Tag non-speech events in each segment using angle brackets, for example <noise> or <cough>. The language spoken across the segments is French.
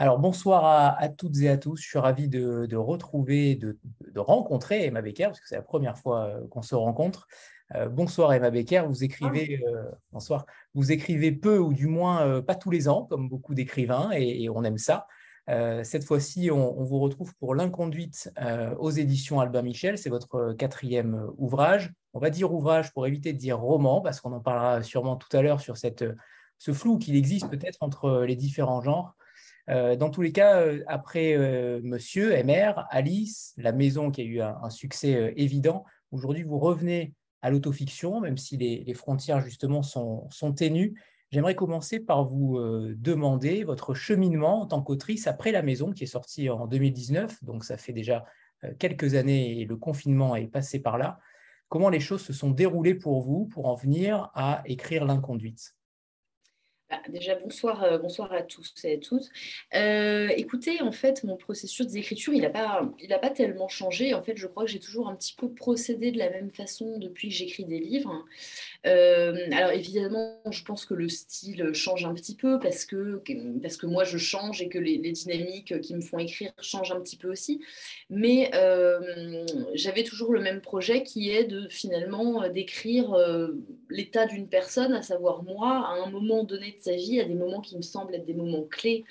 Alors bonsoir à, toutes et à tous. Je suis ravi de, retrouver, de, rencontrer Emma Becker, parce que c'est la première fois euh, qu'on se rencontre. Euh, bonsoir Emma Becker, vous écrivez, euh, bonsoir, vous écrivez peu ou du moins pas tous les ans, comme beaucoup d'écrivains, et, on aime ça. cette fois-ci, on, vous retrouve pour L'inconduite aux éditions Albin Michel. C'est votre quatrième ouvrage. On va dire ouvrage pour éviter de dire roman, parce qu'on en parlera sûrement tout à l'heure sur cette, ce flou qu'il existe peut-être entre les différents genres. Euh, dans tous les cas, euh, après euh, Monsieur, MR, Alice, La Maison qui a eu un, succès évident, aujourd'hui vous revenez à l'autofiction, même si les, frontières justement sont, ténues. J'aimerais commencer par vous demander votre cheminement en tant qu'autrice après La Maison qui est sortie en 2019, donc ça fait déjà quelques années et le confinement est passé par là. Comment les choses se sont déroulées pour vous pour en venir à écrire L'inconduite? Bah, déjà, bonsoir, euh, bonsoir à tous et à toutes. Euh, écoutez, en fait, mon processus d'écriture, il n'a pas, pas tellement changé. En fait, je crois que j'ai toujours un petit peu procédé de la même façon depuis que j'écris des livres. Euh, alors, évidemment, je pense que le style change un petit peu parce que, parce que moi, je change et que les, dynamiques qui me font écrire changent un petit peu aussi. Mais j'avais toujours le même projet qui est de finalement d'écrire l'état d'une personne, à savoir moi, à un moment donné sa vie, à des moments qui me semblent être des moments clés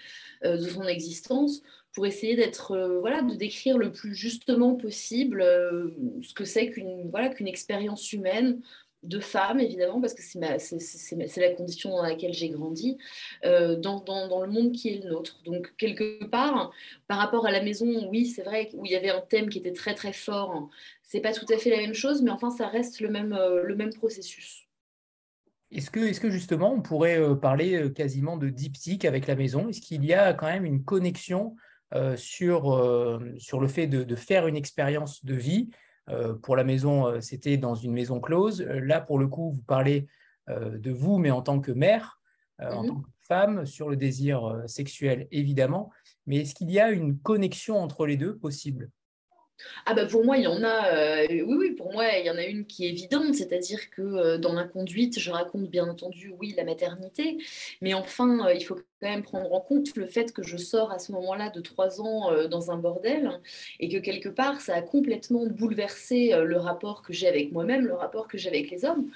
euh, de son existence, pour essayer d'être, euh, voilà, de décrire le plus justement possible euh, ce que c'est qu'une voilà, qu'une expérience humaine de femme, évidemment, parce que c'est la condition dans laquelle j'ai grandi, dans, dans, dans, le monde qui est le nôtre. Donc, quelque part, par rapport à la maison, oui, c'est vrai, où il y avait un thème qui était très, très fort, c'est pas tout à fait la même chose, mais enfin, ça reste le même, le même processus. Est-ce que, est que, justement on pourrait euh, parler euh, quasiment de diptyque avec la maison? Est-ce qu'il y a quand même une connexion euh, sur, sur le fait de, faire une expérience de vie? Pour la maison, c'était dans une maison close. Là, pour le coup, vous parlez de vous, mais en tant que mère, en mmh tant que femme, sur le désir sexuel, évidemment. Mais est-ce qu'il y a une connexion entre les deux possible? Ah bah pour moi, il y en a, euh, oui, oui, pour moi, il y en a une qui est évidente, c'est-à-dire que euh, dans l'inconduite, je raconte bien entendu, oui, la maternité, mais enfin, euh, il faut quand même prendre en compte le fait que je sors à ce moment-là de trois ans dans un bordel et que quelque part, ça a complètement bouleversé le rapport que j'ai avec moi-même, le rapport que j'ai avec les hommes.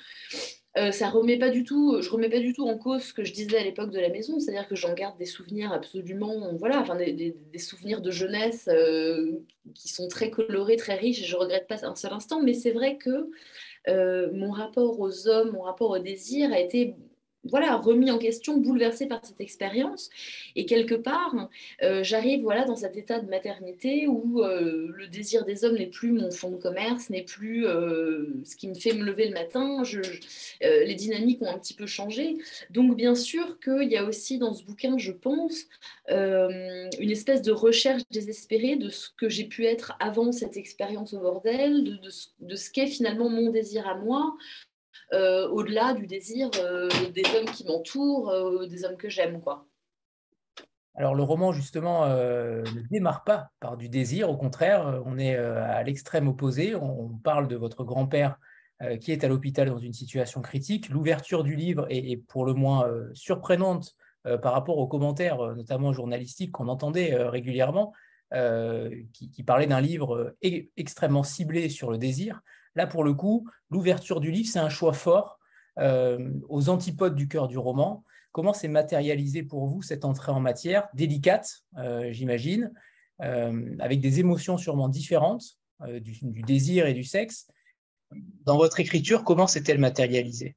Euh, ça remet pas du tout, je remets pas du tout en cause ce que je disais à l'époque de la maison, c'est-à-dire que j'en garde des souvenirs absolument, voilà, des, souvenirs de jeunesse euh, qui sont très colorés, très riches, et je regrette pas un seul instant, mais c'est vrai que euh, mon rapport aux hommes, mon rapport au désir a été voilà, remis en question, bouleversé par cette expérience. Et quelque part, euh, j'arrive voilà, dans cet état de maternité où euh, le désir des hommes n'est plus mon fond de commerce, n'est plus euh, ce qui me fait me lever le matin. Les dynamiques ont un petit peu changé. Donc, bien sûr qu'il y a aussi dans ce bouquin, je pense, une espèce de recherche désespérée de ce que j'ai pu être avant cette expérience au bordel, de, ce qu'est finalement mon désir à moi, au-delà du désir euh, des hommes qui m'entourent, euh, des hommes que j'aime. quoi. Alors le roman justement ne démarre pas par du désir, au contraire, on est à l'extrême opposé. On, parle de votre grand-père qui est à l'hôpital dans une situation critique. L'ouverture du livre est, pour le moins surprenante par rapport aux commentaires, notamment journalistiques, qu'on entendait régulièrement, qui, qui parlaient d'un livre extrêmement ciblé sur le désir. Là, pour le coup, l'ouverture du livre, c'est un choix fort euh, aux antipodes du cœur du roman. Comment s'est matérialisé pour vous cette entrée en matière, délicate, euh, j'imagine, euh, avec des émotions sûrement différentes, du, désir et du sexe? Dans votre écriture, comment s'est-elle matérialisée?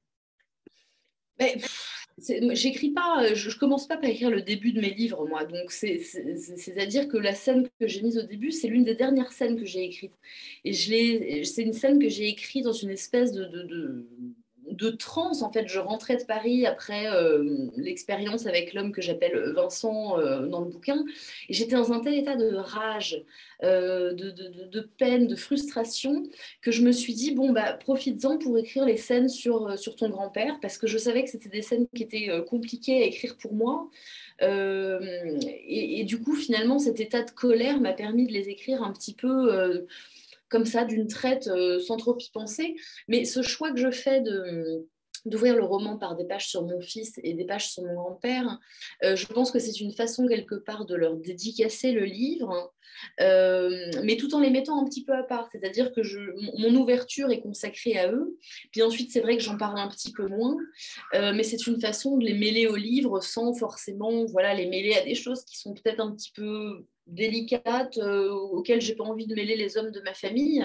J'écris pas, euh, je, commence pas par écrire le début de mes livres, moi. Donc, c'est-à-dire que la scène que j'ai mise au début, c'est l'une des dernières scènes que j'ai écrites. Et c'est une scène que j'ai écrite dans une espèce de, de transe. En fait, je rentrais de Paris après euh, l'expérience avec l'homme que j'appelle Vincent euh, dans le bouquin. Et j'étais dans un tel état de rage, euh, de, peine, de frustration, que je me suis dit, bon, bah, profites-en pour écrire les scènes sur, sur ton grand-père, parce que je savais que c'était des scènes qui étaient compliquées à écrire pour moi. Et, et, du coup, finalement, cet état de colère m'a permis de les écrire un petit peu comme ça, d'une traite, euh, sans trop y penser. Mais ce choix que je fais de d'ouvrir le roman par des pages sur mon fils et des pages sur mon grand-père, euh, je pense que c'est une façon quelque part de leur dédicacer le livre, euh, mais tout en les mettant un petit peu à part. C'est-à-dire que je, mon ouverture est consacrée à eux, puis ensuite c'est vrai que j'en parle un petit peu moins, euh, mais c'est une façon de les mêler au livre sans forcément voilà, les mêler à des choses qui sont peut-être un petit peu délicate euh, auxquelles j'ai pas envie de mêler les hommes de ma famille.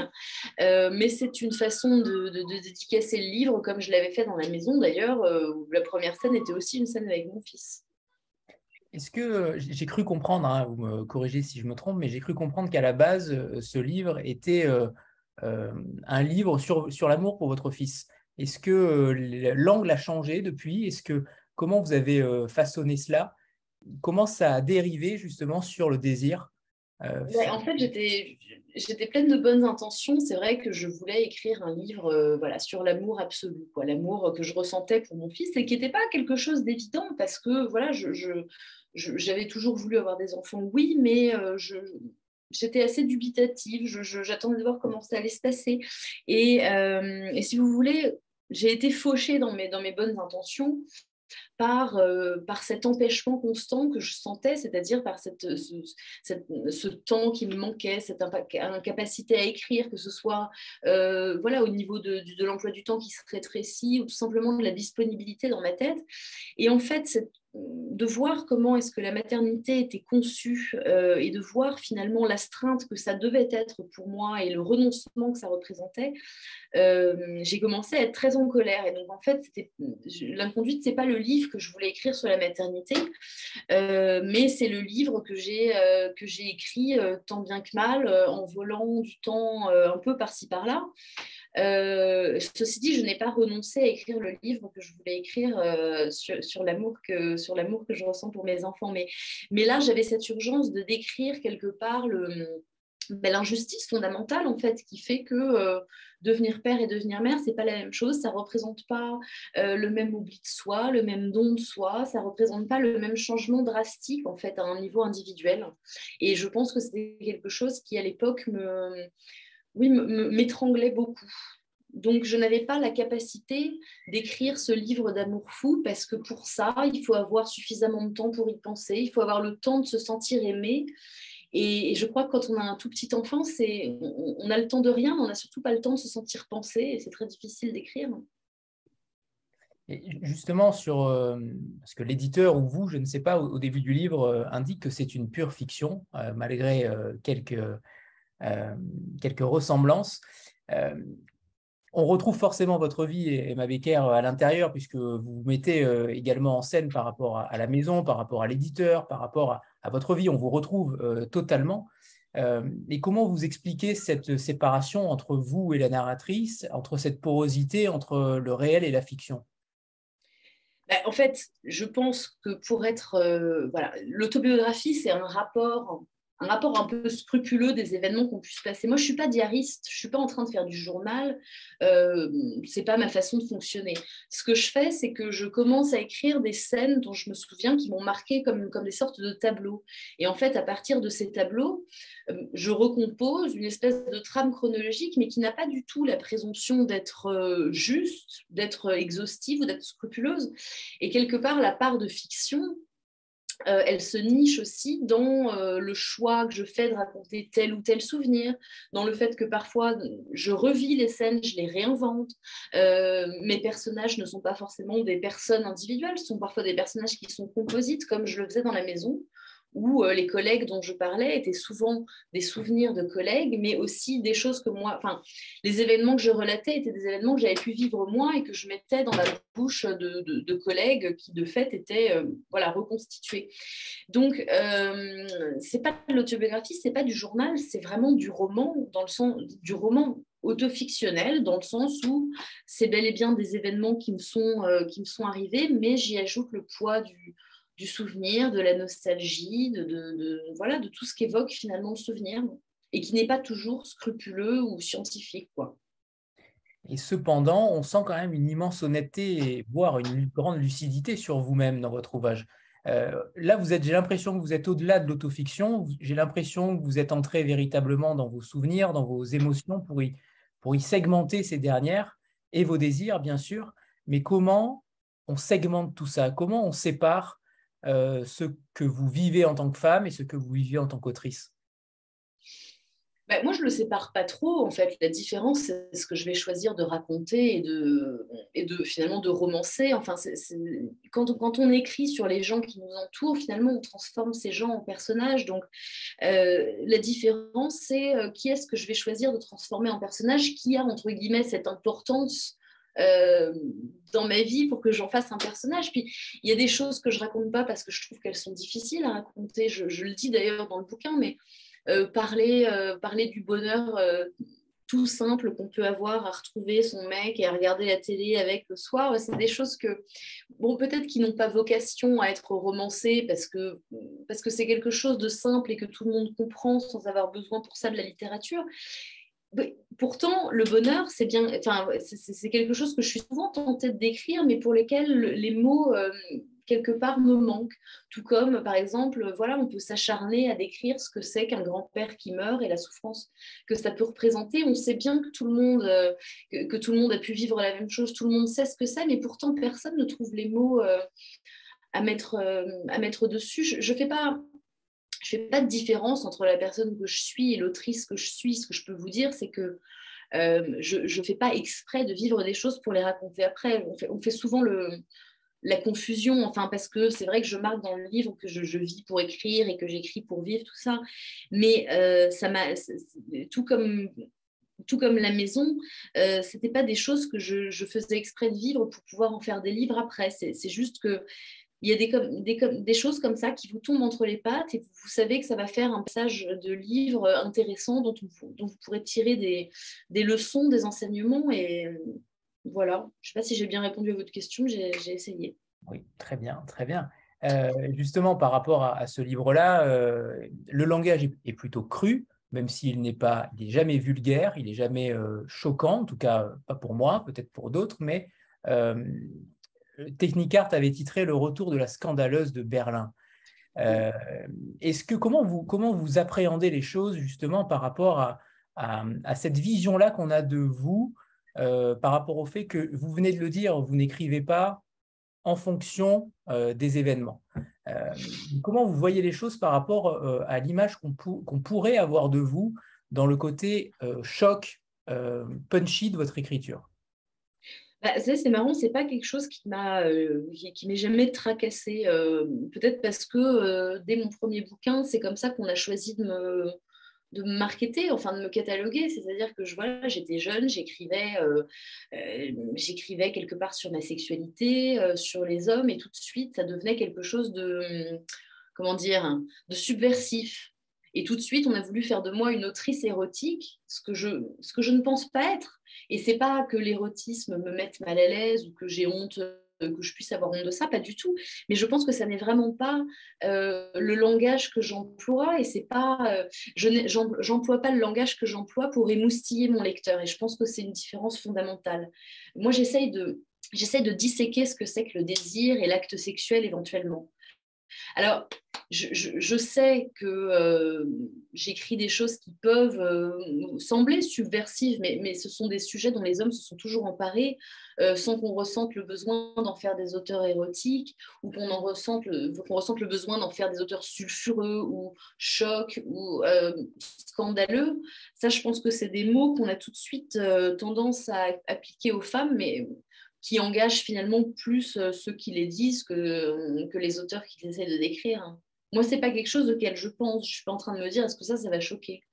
Euh, mais c'est une façon de, de, dédicacer le livre, comme je l'avais fait dans la maison d'ailleurs, euh, où la première scène était aussi une scène avec mon fils. Est-ce que j'ai cru comprendre, hein, vous me corrigez si je me trompe, mais j'ai cru comprendre qu'à la base, ce livre était un livre sur, sur l'amour pour votre fils. Est-ce que l'angle a changé depuis? Est-ce que comment vous avez façonné cela? Comment ça a dérivé justement sur le désir euh, En fait, j'étais pleine de bonnes intentions. C'est vrai que je voulais écrire un livre euh, voilà, sur l'amour absolu, l'amour que je ressentais pour mon fils et qui n'était pas quelque chose d'évident parce que voilà, j'avais toujours voulu avoir des enfants, oui, mais euh, j'étais assez dubitative. J'attendais de voir comment ça allait se passer. Et, et si vous voulez, j'ai été fauchée dans mes, dans mes bonnes intentions par, euh, par cet empêchement constant que je sentais, c'est-à-dire par cette, ce, temps qui me manquait, cette incapacité à écrire, que ce soit euh, voilà, au niveau de, de l'emploi du temps qui se rétrécit ou tout simplement de la disponibilité dans ma tête. Et en fait, de voir comment est-ce que la maternité était conçue euh, et de voir finalement l'astreinte que ça devait être pour moi et le renoncement que ça représentait, euh, j'ai commencé à être très en colère. Et donc en fait, l'inconduite, c'est pas le livre que je voulais écrire sur la maternité, euh, mais c'est le livre que j'ai que j'ai écrit tant bien que mal en volant du temps un peu par-ci par-là. Euh, ceci dit, je n'ai pas renoncé à écrire le livre que je voulais écrire euh, sur, l'amour que, je ressens pour mes enfants. Mais, là, j'avais cette urgence de décrire quelque part ben, l'injustice fondamentale en fait qui fait que euh, devenir père et devenir mère c'est pas la même chose. Ça représente pas le même oubli de soi le même don de soi. Ça représente pas le même changement drastique en fait à un niveau individuel. Et je pense que c'était quelque chose qui à l'époque me oui, m'étranglait beaucoup. Donc, je n'avais pas la capacité d'écrire ce livre d'amour fou parce que pour ça, il faut avoir suffisamment de temps pour y penser, il faut avoir le temps de se sentir aimé. Et, je crois que quand on a un tout petit enfant, c'est, on, a le temps de rien, mais on n'a surtout pas le temps de se sentir penser et c'est très difficile d'écrire. Justement, sur, euh, parce que l'éditeur ou vous, je ne sais pas, au, début du livre, euh, indique que c'est une pure fiction, euh, malgré quelques quelques ressemblances. Euh, on retrouve forcément votre vie, Emma Becker, à l'intérieur, puisque vous vous mettez euh, également en scène par rapport à, la maison, par rapport à l'éditeur, par rapport à, votre vie. On vous retrouve totalement. et comment vous expliquez cette séparation entre vous et la narratrice, entre cette porosité entre le réel et la fiction? Bah, en fait, je pense que pour être. voilà, l'autobiographie, c'est un rapport un rapport un peu scrupuleux des événements qu'on puisse passer. Moi, je suis pas diariste, je suis pas en train de faire du journal, euh, c'est pas ma façon de fonctionner. Ce que je fais, c'est que je commence à écrire des scènes dont je me souviens qui m'ont marqué comme, comme des sortes de tableaux. Et en fait, à partir de ces tableaux, euh, je recompose une espèce de trame chronologique, mais qui n'a pas du tout la présomption d'être euh, juste, d'être exhaustive ou d'être scrupuleuse. Et quelque part, la part de fiction, euh, elle se niche aussi dans euh, le choix que je fais de raconter tel ou tel souvenir, dans le fait que parfois je revis les scènes, je les réinvente. Euh, mes personnages ne sont pas forcément des personnes individuelles, ce sont parfois des personnages qui sont composites, comme je le faisais dans la maison, où euh, les collègues dont je parlais étaient souvent des souvenirs de collègues, mais aussi des choses que moi, enfin, les événements que je relatais étaient des événements que j'avais pu vivre moi et que je mettais dans la bouche de, collègues qui de fait étaient euh, voilà reconstitués. Donc, euh, c'est pas de l'autobiographie, c'est pas du journal, c'est vraiment du roman dans le sens du roman autofictionnel dans le sens où c'est bel et bien des événements qui me sont, euh, qui me sont arrivés, mais j'y ajoute le poids du, du souvenir, de la nostalgie, de, voilà, de tout ce qu'évoque finalement le souvenir, et qui n'est pas toujours scrupuleux ou scientifique. Quoi. Et cependant, on sent quand même une immense honnêteté, voire une grande lucidité sur vous-même dans votre ouvrage. Euh, là, vous êtes, j'ai l'impression que vous êtes au-delà de l'autofiction. J'ai l'impression que vous êtes entré véritablement dans vos souvenirs, dans vos émotions pour y, pour y segmenter ces dernières et vos désirs, bien sûr. mais comment on segmente tout ça? Comment on sépare euh, ce que vous vivez en tant que femme et ce que vous vivez en tant qu'autrice? Bah, moi, je ne le sépare pas trop. En fait, la différence, c'est ce que je vais choisir de raconter et de, et de finalement de romancer. Enfin, Quand, quand, on écrit sur les gens qui nous entourent, finalement, on transforme ces gens en personnages. Donc, euh, la différence, c'est euh, qui est-ce que je vais choisir de transformer en personnage qui a, entre guillemets, cette importance euh, dans ma vie pour que j'en fasse un personnage. Puis il y a des choses que je raconte pas parce que je trouve qu'elles sont difficiles à raconter. Je, le dis d'ailleurs dans le bouquin, mais euh, parler, euh, parler du bonheur tout simple qu'on peut avoir à retrouver son mec et à regarder la télé avec le soir, c'est des choses que, bon, peut-être qui n'ont pas vocation à être romancées parce que parce que c'est quelque chose de simple et que tout le monde comprend sans avoir besoin pour ça de la littérature. Pourtant, le bonheur, c'est bien, c'est quelque chose que je suis souvent tentée de décrire, mais pour lesquels les mots quelque part me manque. Tout comme, par exemple, voilà, on peut s'acharner à décrire ce que c'est qu'un grand-père qui meurt et la souffrance que ça peut représenter. On sait bien que tout le monde, euh, que, tout le monde a pu vivre la même chose, tout le monde sait ce que c'est, mais pourtant personne ne trouve les mots euh, à, mettre, euh, à mettre dessus. Je fais pas. Je fais pas de différence entre la personne que je suis et l'autrice que je suis. Ce que je peux vous dire, c'est que je ne fais pas exprès de vivre des choses pour les raconter après. On fait, souvent le, la confusion, enfin parce que c'est vrai que je marque dans le livre que je, vis pour écrire et que j'écris pour vivre, tout ça. Mais euh, ça m'a, tout comme tout comme la maison, euh, c'était pas des choses que je, faisais exprès de vivre pour pouvoir en faire des livres après. C'est juste que il y a des, choses comme ça qui vous tombent entre les pattes et vous savez que ça va faire un passage de livre intéressant dont, vous pourrez tirer des, leçons, des enseignements et, voilà, je ne sais pas si j'ai bien répondu à votre question, j'ai essayé. Oui, très bien, très bien. Euh, justement, par rapport à, ce livre-là, euh, le langage est, plutôt cru, même s'il n'est pas, il jamais vulgaire, il n'est jamais euh, choquant, en tout cas pas pour moi, peut-être pour d'autres, mais Technicart avait titré Le retour de la scandaleuse de Berlin. Est-ce que comment vous, appréhendez les choses justement par rapport à, cette vision-là qu'on a de vous euh, par rapport au fait que vous venez de le dire, vous n'écrivez pas en fonction euh, des événements? Euh, comment vous voyez les choses par rapport à l'image qu'on pourrait avoir de vous dans le côté choc, punchy de votre écriture? Bah, c'est marrant, c'est pas quelque chose qui m'a qui, m'est jamais tracassé. Peut-être parce que dès mon premier bouquin, c'est comme ça qu'on a choisi de me de me marketer, enfin de me cataloguer. C'est-à-dire que je j'étais jeune, j'écrivais, euh, euh, j'écrivais quelque part sur ma sexualité, euh, sur les hommes, et tout de suite, ça devenait quelque chose de, comment dire, de subversif. Et tout de suite, on a voulu faire de moi une autrice érotique, ce que je, ce que je ne pense pas être. Et c'est pas que l'érotisme me mette mal à l'aise ou que j'ai honte que je puisse avoir honte de ça, pas du tout. Mais je pense que ça n'est vraiment pas euh, le langage que j'emploie et c'est pas, euh, je j'emploie pas le langage que j'emploie pour émoustiller mon lecteur. Et je pense que c'est une différence fondamentale. Moi, j'essaye de, j'essaie de disséquer ce que c'est que le désir et l'acte sexuel éventuellement. Alors, je, sais que euh, j'écris des choses qui peuvent euh, sembler subversives, mais, ce sont des sujets dont les hommes se sont toujours emparés euh, sans qu'on ressente le besoin d'en faire des auteurs érotiques ou qu'on ressente, le besoin d'en faire des auteurs sulfureux ou chocs ou scandaleux. Ça, je pense que c'est des mots qu'on a tout de suite tendance à appliquer aux femmes, mais qui engagent finalement plus ceux qui les disent que, les auteurs qui essaient de décrire. Moi, c'est pas quelque chose auquel je pense. Je suis pas en train de me dire est-ce que ça, ça va choquer?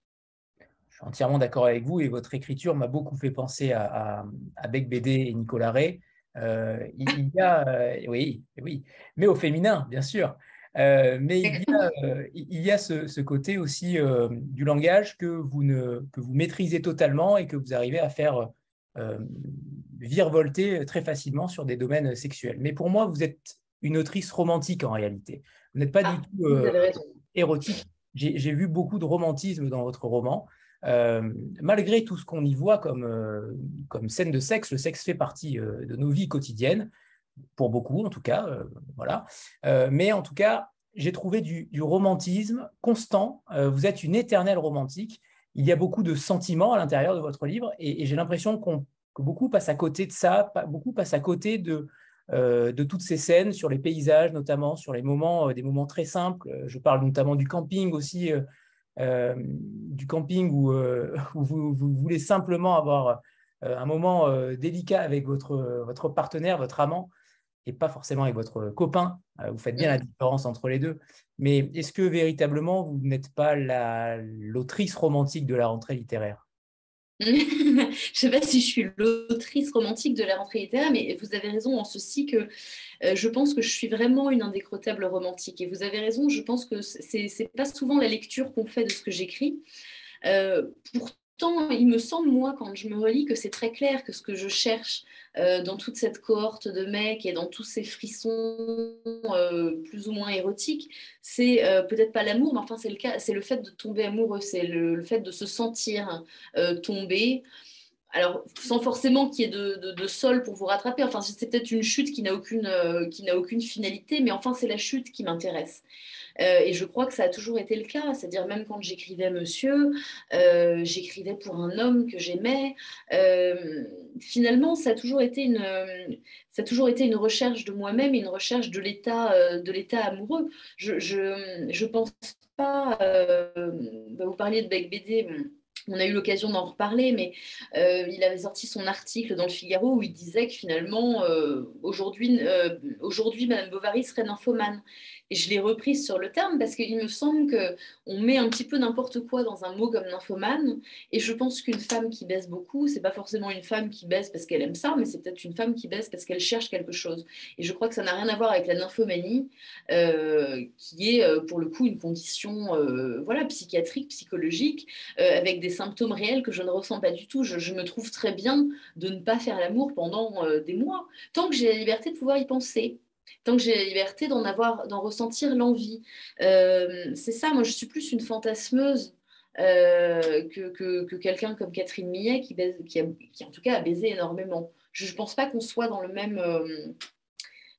Je suis entièrement d'accord avec vous et votre écriture m'a beaucoup fait penser à, à, Beck Bédé et Nicolas Ray. Euh, il, y a, euh, oui, oui, mais au féminin, bien sûr. mais il y a, il y a ce, ce, côté aussi du langage que vous, ne, que vous maîtrisez totalement et que vous arrivez à faire virevolter très facilement sur des domaines sexuels. Mais pour moi, vous êtes une autrice romantique en réalité. Vous n'êtes pas du ah, tout euh, érotique. J'ai vu beaucoup de romantisme dans votre roman. Euh, malgré tout ce qu'on y voit comme, euh, comme scène de sexe, le sexe fait partie de nos vies quotidiennes, pour beaucoup en tout cas. voilà. mais en tout cas, j'ai trouvé du, romantisme constant. vous êtes une éternelle romantique. Il y a beaucoup de sentiments à l'intérieur de votre livre et j'ai l'impression qu'on que beaucoup passent à côté de ça, beaucoup passent à côté de, de toutes ces scènes sur les paysages, notamment sur les moments, des moments très simples. Je parle notamment du camping aussi, du camping où, <laughs> vous, voulez simplement avoir un moment délicat avec votre, partenaire, votre amant et pas forcément avec votre copain. Euh, vous faites bien la différence entre les deux. Mais est-ce que véritablement, vous n'êtes pas l'autrice romantique de la rentrée littéraire? <laughs> Je ne sais pas si je suis l'autrice romantique de la rentrée littéraire, mais vous avez raison en ceci que euh, je pense que je suis vraiment une indécrottable romantique. Et vous avez raison, je pense que c'est n'est pas souvent la lecture qu'on fait de ce que j'écris. Euh, pourtant, il me semble, moi, quand je me relis, que c'est très clair que ce que je cherche euh, dans toute cette cohorte de mecs et dans tous ces frissons euh, plus ou moins érotiques, c'est euh, peut-être pas l'amour, mais enfin c'est le cas, c'est le fait de tomber amoureux, c'est le, fait de se sentir tomber. Alors, sans forcément qu'il y ait de, sol pour vous rattraper. Enfin, c'est peut-être une chute qui n'a aucune, n'a aucune finalité, mais enfin, c'est la chute qui m'intéresse. Euh, et je crois que ça a toujours été le cas. C'est-à-dire, même quand j'écrivais Monsieur, euh, j'écrivais pour un homme que j'aimais. Euh, finalement, ça a toujours été une, ça a toujours été une recherche de moi-même et une recherche de l'état, de amoureux. Je, je, je pense pas. Bah, vous parliez de Beck BD on a eu l'occasion d'en reparler, mais il avait sorti son article dans le Figaro où il disait que finalement, aujourd'hui, aujourd'hui, Madame Bovary serait nymphomane. Et je l'ai reprise sur le terme parce qu'il me semble qu'on met un petit peu n'importe quoi dans un mot comme nymphomane. Et je pense qu'une femme qui baisse beaucoup, c'est pas forcément une femme qui baisse parce qu'elle aime ça, mais c'est peut-être une femme qui baisse parce qu'elle cherche quelque chose. Et je crois que ça n'a rien à voir avec la nymphomanie, euh, qui est euh, pour le coup une condition euh, voilà, psychiatrique, psychologique, avec des symptômes réels que je ne ressens pas du tout. Je, je me trouve très bien de ne pas faire l'amour pendant des mois, tant que j'ai la liberté de pouvoir y penser tant que j'ai la liberté d'en avoir, d'en ressentir l'envie. Euh, c'est ça, moi je suis plus une fantasmeuse euh, que, quelqu'un comme Catherine Millet qui, en tout cas a baisé énormément. Je ne pense pas qu'on soit. Euh,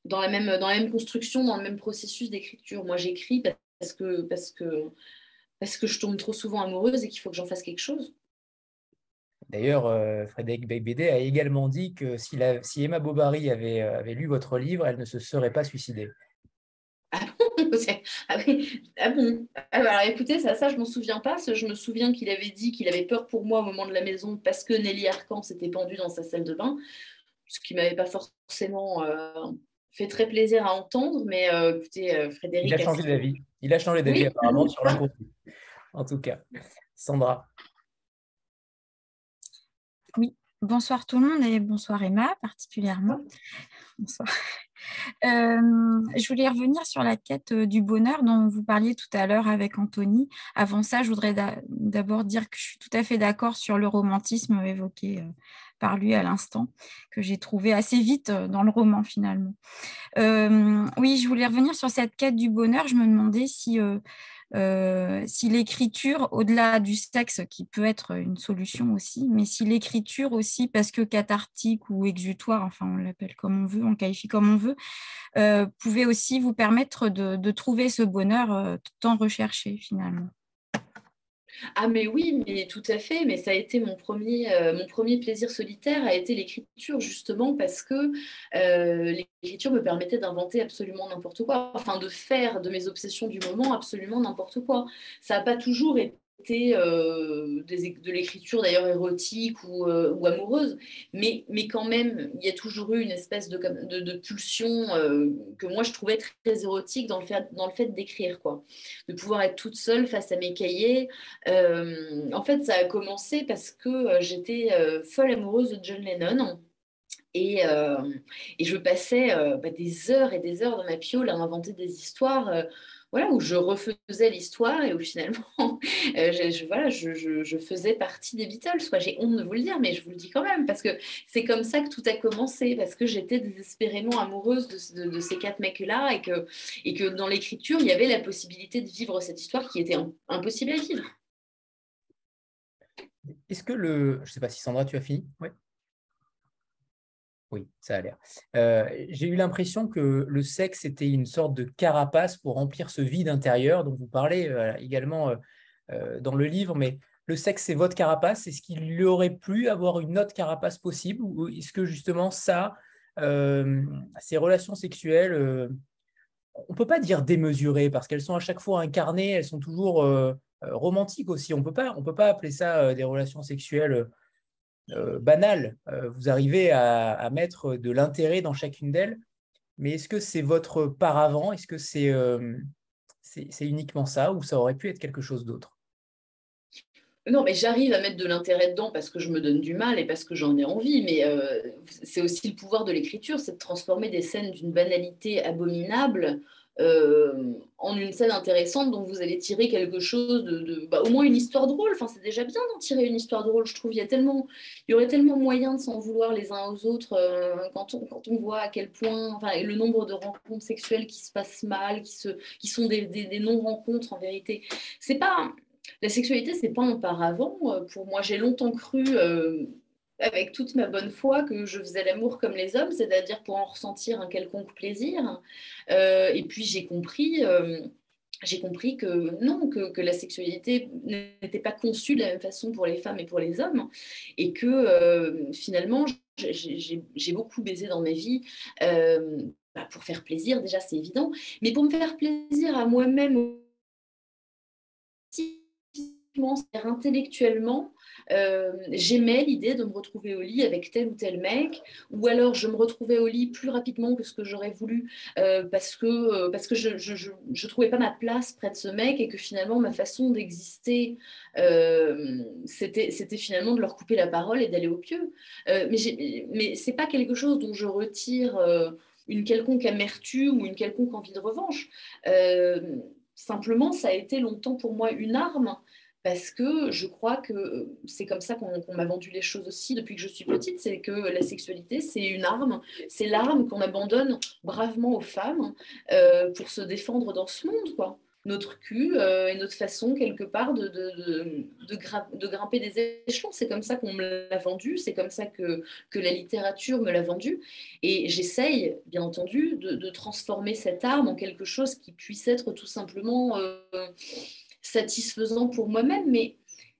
dans la, même, construction, dans le même processus d'écriture. Moi, j'écris parce que, parce, que, parce que je tombe trop souvent amoureuse et qu'il faut que j'en fasse quelque chose. D'ailleurs, euh, Frédéric Beigbeder a également dit que si, Emma Bovary euh, avait, lu votre livre, elle ne se serait pas suicidée. Ah bon, <laughs> ah, ah bon ah bah, Alors écoutez, ça, ça je m'en souviens pas. Je me souviens qu'il avait dit qu'il avait peur pour moi au moment de la maison parce que Nelly Arcan s'était pendue dans sa salle de bain, ce qui m'avait pas forcément euh, fait très plaisir à entendre. Mais écoutez, Frédéric. Il a changé d'avis. Il a changé d'avis apparemment sur <laughs> l'incontenu. En tout cas, Sandra. Oui, bonsoir tout le monde et bonsoir Emma particulièrement. Bonsoir. <laughs> Euh, je voulais revenir sur la quête euh, du bonheur dont vous parliez tout à l'heure avec Anthony. Avant ça, je voudrais d'abord dire que je suis tout à fait d'accord sur le romantisme évoqué euh, par lui à l'instant, que j'ai trouvé assez vite dans le roman finalement. oui, je voulais revenir sur cette quête du bonheur. Je me demandais si si l'écriture, au-delà du sexe, qui peut être une solution aussi, mais si l'écriture aussi, parce que cathartique ou exutoire, enfin on l'appelle comme on veut, on qualifie comme on veut, euh, pouvait aussi vous permettre de, trouver ce bonheur euh, tant recherché finalement. Ah mais oui, mais tout à fait, mais ça a été mon premier, euh, mon premier plaisir solitaire, a été l'écriture justement parce que euh, l'écriture me permettait d'inventer absolument n'importe quoi, enfin de faire de mes obsessions du moment absolument n'importe quoi. Ça n'a pas toujours été euh, de l'écriture d'ailleurs érotique ou, euh, ou, amoureuse, mais, mais quand même, il y a toujours eu une espèce de, pulsion euh, que moi je trouvais très érotique dans le fait, dans le fait d'écrire, quoi. De pouvoir être toute seule face à mes cahiers. en fait, ça a commencé parce que j'étais folle amoureuse de John Lennon. Et, et je passais bah, des heures et des heures dans ma piole à inventer des histoires voilà, où je refaisais l'histoire et où finalement, <laughs> euh, je, faisais partie des Beatles. J'ai honte de vous le dire, mais je vous le dis quand même, parce que c'est comme ça que tout a commencé, parce que j'étais désespérément amoureuse de, ces quatre mecs-là et que, et que dans l'écriture, il y avait la possibilité de vivre cette histoire qui était impossible à vivre. Est-ce que le... Je ne sais pas si Sandra, tu as fini? Oui. Oui, ça a l'air. Euh, j'ai eu l'impression que le sexe était une sorte de carapace pour remplir ce vide intérieur dont vous parlez euh, également euh, dans le livre, mais le sexe, c'est votre carapace Est-ce qu'il lui aurait plu avoir une autre carapace possible Ou est-ce que justement ça, ces relations sexuelles, on ne peut pas dire démesurées parce qu'elles sont à chaque fois incarnées, elles sont toujours romantiques aussi. On ne peut pas appeler ça des relations sexuelles banales. vous arrivez à, mettre de l'intérêt dans chacune d'elles. Mais est-ce que c'est votre paravent? Est-ce que c'est c'est uniquement ça? Ou ça aurait pu être quelque chose d'autre? Non, mais j'arrive à mettre de l'intérêt dedans parce que je me donne du mal et parce que j'en ai envie. Mais euh, c'est aussi le pouvoir de l'écriture, c'est de transformer des scènes d'une banalité abominable euh, en une scène intéressante dont vous allez tirer quelque chose de, bah, au moins une histoire drôle. Enfin, c'est déjà bien d'en tirer une histoire drôle, je trouve. Il y a tellement, il aurait tellement moyen de s'en vouloir les uns aux autres euh, quand, on, quand on voit à quel point, enfin, le nombre de rencontres sexuelles qui se passent mal, qui se, qui sont des, des non-rencontres en vérité. C'est pas la sexualité, c'est pas un paravent. Euh, pour moi, j'ai longtemps cru, euh, avec toute ma bonne foi, que je faisais l'amour comme les hommes, c'est-à-dire pour en ressentir un quelconque plaisir. Euh, et puis j'ai compris. que non, que, la sexualité n'était pas conçue de la même façon pour les femmes et pour les hommes, et que finalement, j'ai beaucoup baisé dans ma vie bah, pour faire plaisir, déjà c'est évident, mais pour me faire plaisir à moi-même intellectuellement, euh, j'aimais l'idée de me retrouver au lit avec tel ou tel mec, ou alors je me retrouvais au lit plus rapidement que ce que j'aurais voulu euh, parce que, euh, parce que je ne trouvais pas ma place près de ce mec et que finalement ma façon d'exister, c'était finalement de leur couper la parole et d'aller au pieu. mais mais ce pas quelque chose dont je retire une quelconque amertume ou une quelconque envie de revanche. simplement, ça a été longtemps pour moi une arme parce que je crois que euh, c'est comme ça qu'on m'a vendu les choses aussi depuis que je suis petite, c'est que la sexualité, c'est une arme, c'est l'arme qu'on abandonne bravement aux femmes euh, pour se défendre dans ce monde, quoi. Notre cul euh, et notre façon, quelque part, de, grimper des échelons. C'est comme ça qu'on me l'a vendu, c'est comme ça que, que la littérature me l'a vendu. Et j'essaye, bien entendu, de, transformer cette arme en quelque chose qui puisse être tout simplement satisfaisant pour moi-même, mais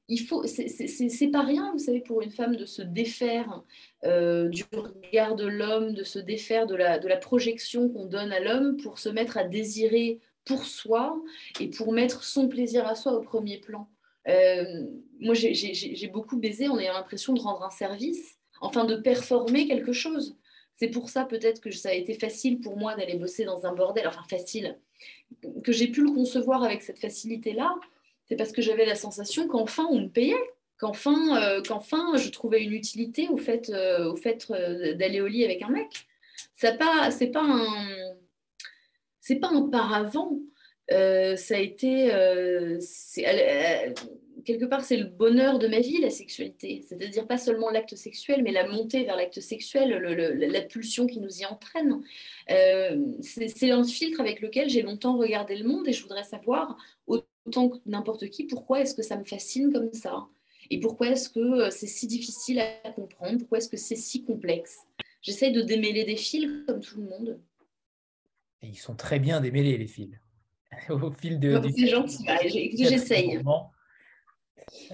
il faut, c'est pas rien, vous savez, pour une femme de se défaire euh, du regard de l'homme, de se défaire de la, de la projection qu'on donne à l'homme pour se mettre à désirer pour soi et pour mettre son plaisir à soi au premier plan. Euh, moi, j'ai beaucoup baisé en ayant l'impression de rendre un service, enfin de performer quelque chose. C'est pour ça peut-être que ça a été facile pour moi d'aller bosser dans un bordel, enfin facile, que j'ai pu le concevoir avec cette facilité-là, c'est parce que j'avais la sensation qu'enfin on me payait, qu'enfin, euh, je trouvais une utilité au fait, euh, fait euh, d'aller au lit avec un mec. Ça pas, pas un, c'est pas un paravent. ça a été, quelque part, c'est le bonheur de ma vie, la sexualité. C'est-à-dire pas seulement l'acte sexuel, mais la montée vers l'acte sexuel, la pulsion qui nous y entraîne. Euh, c'est un filtre avec lequel j'ai longtemps regardé le monde et je voudrais savoir, autant que n'importe qui, pourquoi est-ce que ça me fascine comme ça? Et pourquoi est-ce que euh, c'est si difficile à comprendre? Pourquoi est-ce que c'est si complexe? J'essaye de démêler des fils comme tout le monde. Et ils sont très bien démêlés, les fils. <laughs> Au fil de. C'est gentil, <laughs> j'essaye.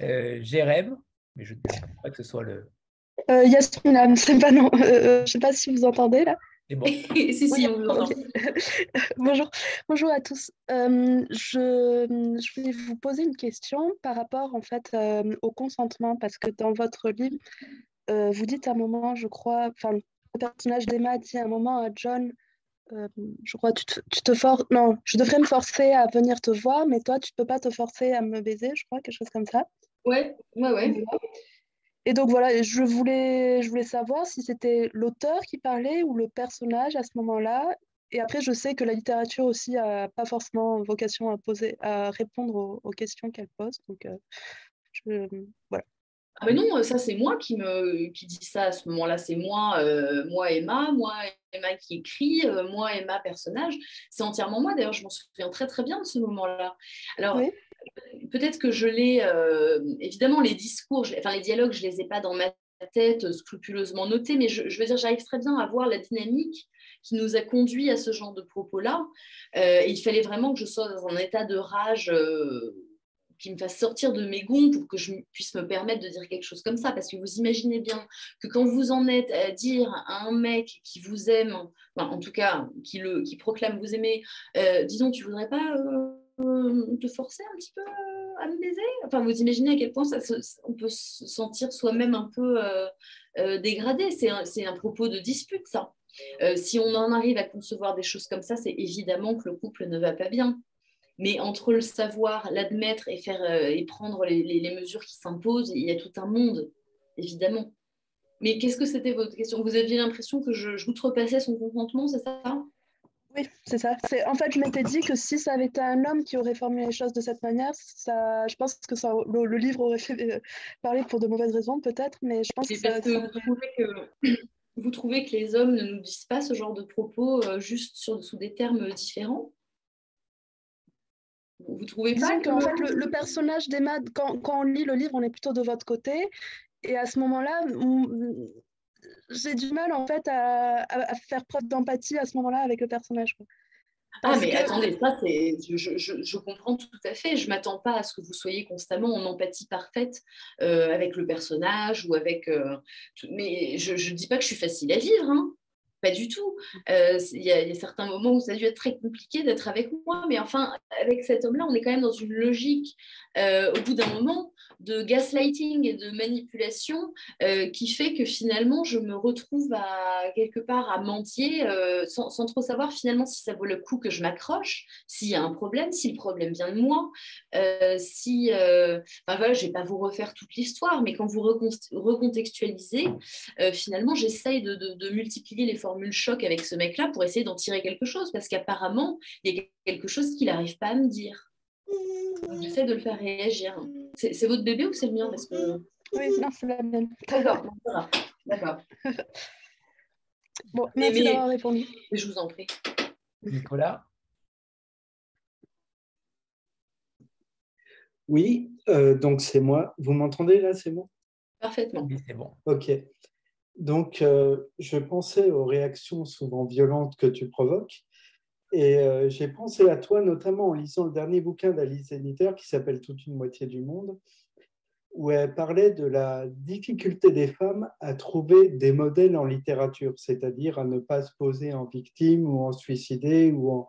Euh, Jérém, mais je ne pense pas que ce soit le. Euh, Yasmina, c'est pas non. Euh, euh, je ne sais pas si vous entendez là. C'est bon. <laughs> si, si, on vous entend. <laughs> Bonjour. Bonjour à tous. je, je voulais vous poser une question par rapport en fait au consentement parce que dans votre livre, vous dites à un moment, je crois, enfin, le personnage d'Emma dit à un moment à John euh, je crois, tu te, tu te forces. Non, je devrais me forcer à venir te voir, mais toi, tu ne peux pas te forcer à me baiser, je crois, quelque chose comme ça. Ouais, ouais, ouais. Et donc voilà, je voulais, je voulais savoir si c'était l'auteur qui parlait ou le personnage à ce moment-là. Et après, je sais que la littérature aussi n'a pas forcément vocation à, poser, à répondre aux, questions qu'elle pose. Donc, euh, je, voilà. Ah mais non, ça c'est moi qui me qui dis ça à ce moment-là. C'est moi, euh, moi Emma, moi Emma qui écrit, euh, moi Emma personnage. C'est entièrement moi. D'ailleurs, je m'en souviens très très bien de ce moment-là. Alors peut-être que je l'ai euh, évidemment les discours, enfin les dialogues, je les ai pas dans ma tête scrupuleusement notés, mais je, veux dire, j'arrive très bien à voir la dynamique qui nous a conduit à ce genre de propos-là. il fallait vraiment que je sois dans un état de rage qui me fasse sortir de mes gonds pour que je puisse me permettre de dire quelque chose comme ça. Parce que vous imaginez bien que quand vous en êtes à dire à un mec qui vous aime, en tout cas qui, le, qui proclame vous aimer, euh, disons, tu voudrais pas euh, te forcer un petit peu à me baiser? Enfin, vous imaginez à quel point ça on peut se sentir soi-même un peu euh, dégradé. C'est un, un, propos de dispute, ça. si on en arrive à concevoir des choses comme ça, c'est évidemment que le couple ne va pas bien. Mais entre le savoir, l'admettre et, faire, euh, et prendre les, mesures qui s'imposent, il y a tout un monde, évidemment. Mais qu'est-ce que c'était votre question? Vous aviez l'impression que je, je outrepassais son consentement, c'est ça? Oui, c'est ça. En fait, je m'étais dit que si ça avait été un homme qui aurait formulé les choses de cette manière, ça, je pense que ça, le, livre aurait fait euh, parler pour de mauvaises raisons, peut-être, mais je pense que, ça, vous, trouvez que, vous trouvez que les hommes ne nous disent pas ce genre de propos euh, juste sur, sous des termes différents? Vous trouvez pas que... fait, le, personnage d'Emma, quand, quand, on lit le livre, on est plutôt de votre côté. Et à ce moment-là, j'ai du mal en fait à, faire preuve d'empathie à ce moment-là avec le personnage. Ah, mais attendez, ça, je, je, je, comprends tout à fait. Je ne m'attends pas à ce que vous soyez constamment en empathie parfaite euh, avec le personnage ou avec. Euh, mais je ne dis pas que je suis facile à vivre. Hein. Pas du tout. Euh, il y, a certains moments où ça a dû être très compliqué d'être avec moi, mais enfin, avec cet homme-là, on est quand même dans une logique, euh, au bout d'un moment, de gaslighting et de manipulation euh, qui fait que finalement, je me retrouve à quelque part à mentir sans, trop savoir finalement si ça vaut le coup que je m'accroche, s'il y a un problème, si le problème vient de moi, si... Enfin voilà, je ne vais pas vous refaire toute l'histoire, mais quand vous recontextualisez, finalement, j'essaye de, de multiplier les formes formule choc avec ce mec-là pour essayer d'en tirer quelque chose, parce qu'apparemment, il y a quelque chose qu'il n'arrive pas à me dire. J'essaie de le faire réagir. C'est votre bébé ou c'est le mien parce que... Oui, non, c'est la mienne. D'accord, d'accord. <laughs> bon, merci d'avoir répondu. Je vous en prie. Nicolas Oui, euh, donc c'est moi. Vous m'entendez là, c'est bon? Parfaitement. Oui, c'est bon. Ok. Donc, euh, je pensais aux réactions souvent violentes que tu provoques. Et euh, j'ai pensé à toi, notamment en lisant le dernier bouquin d'Alice Zeniter qui s'appelle Toute une moitié du monde, où elle parlait de la difficulté des femmes à trouver des modèles en littérature, c'est-à-dire à ne pas se poser en victime ou en suicidé ou en,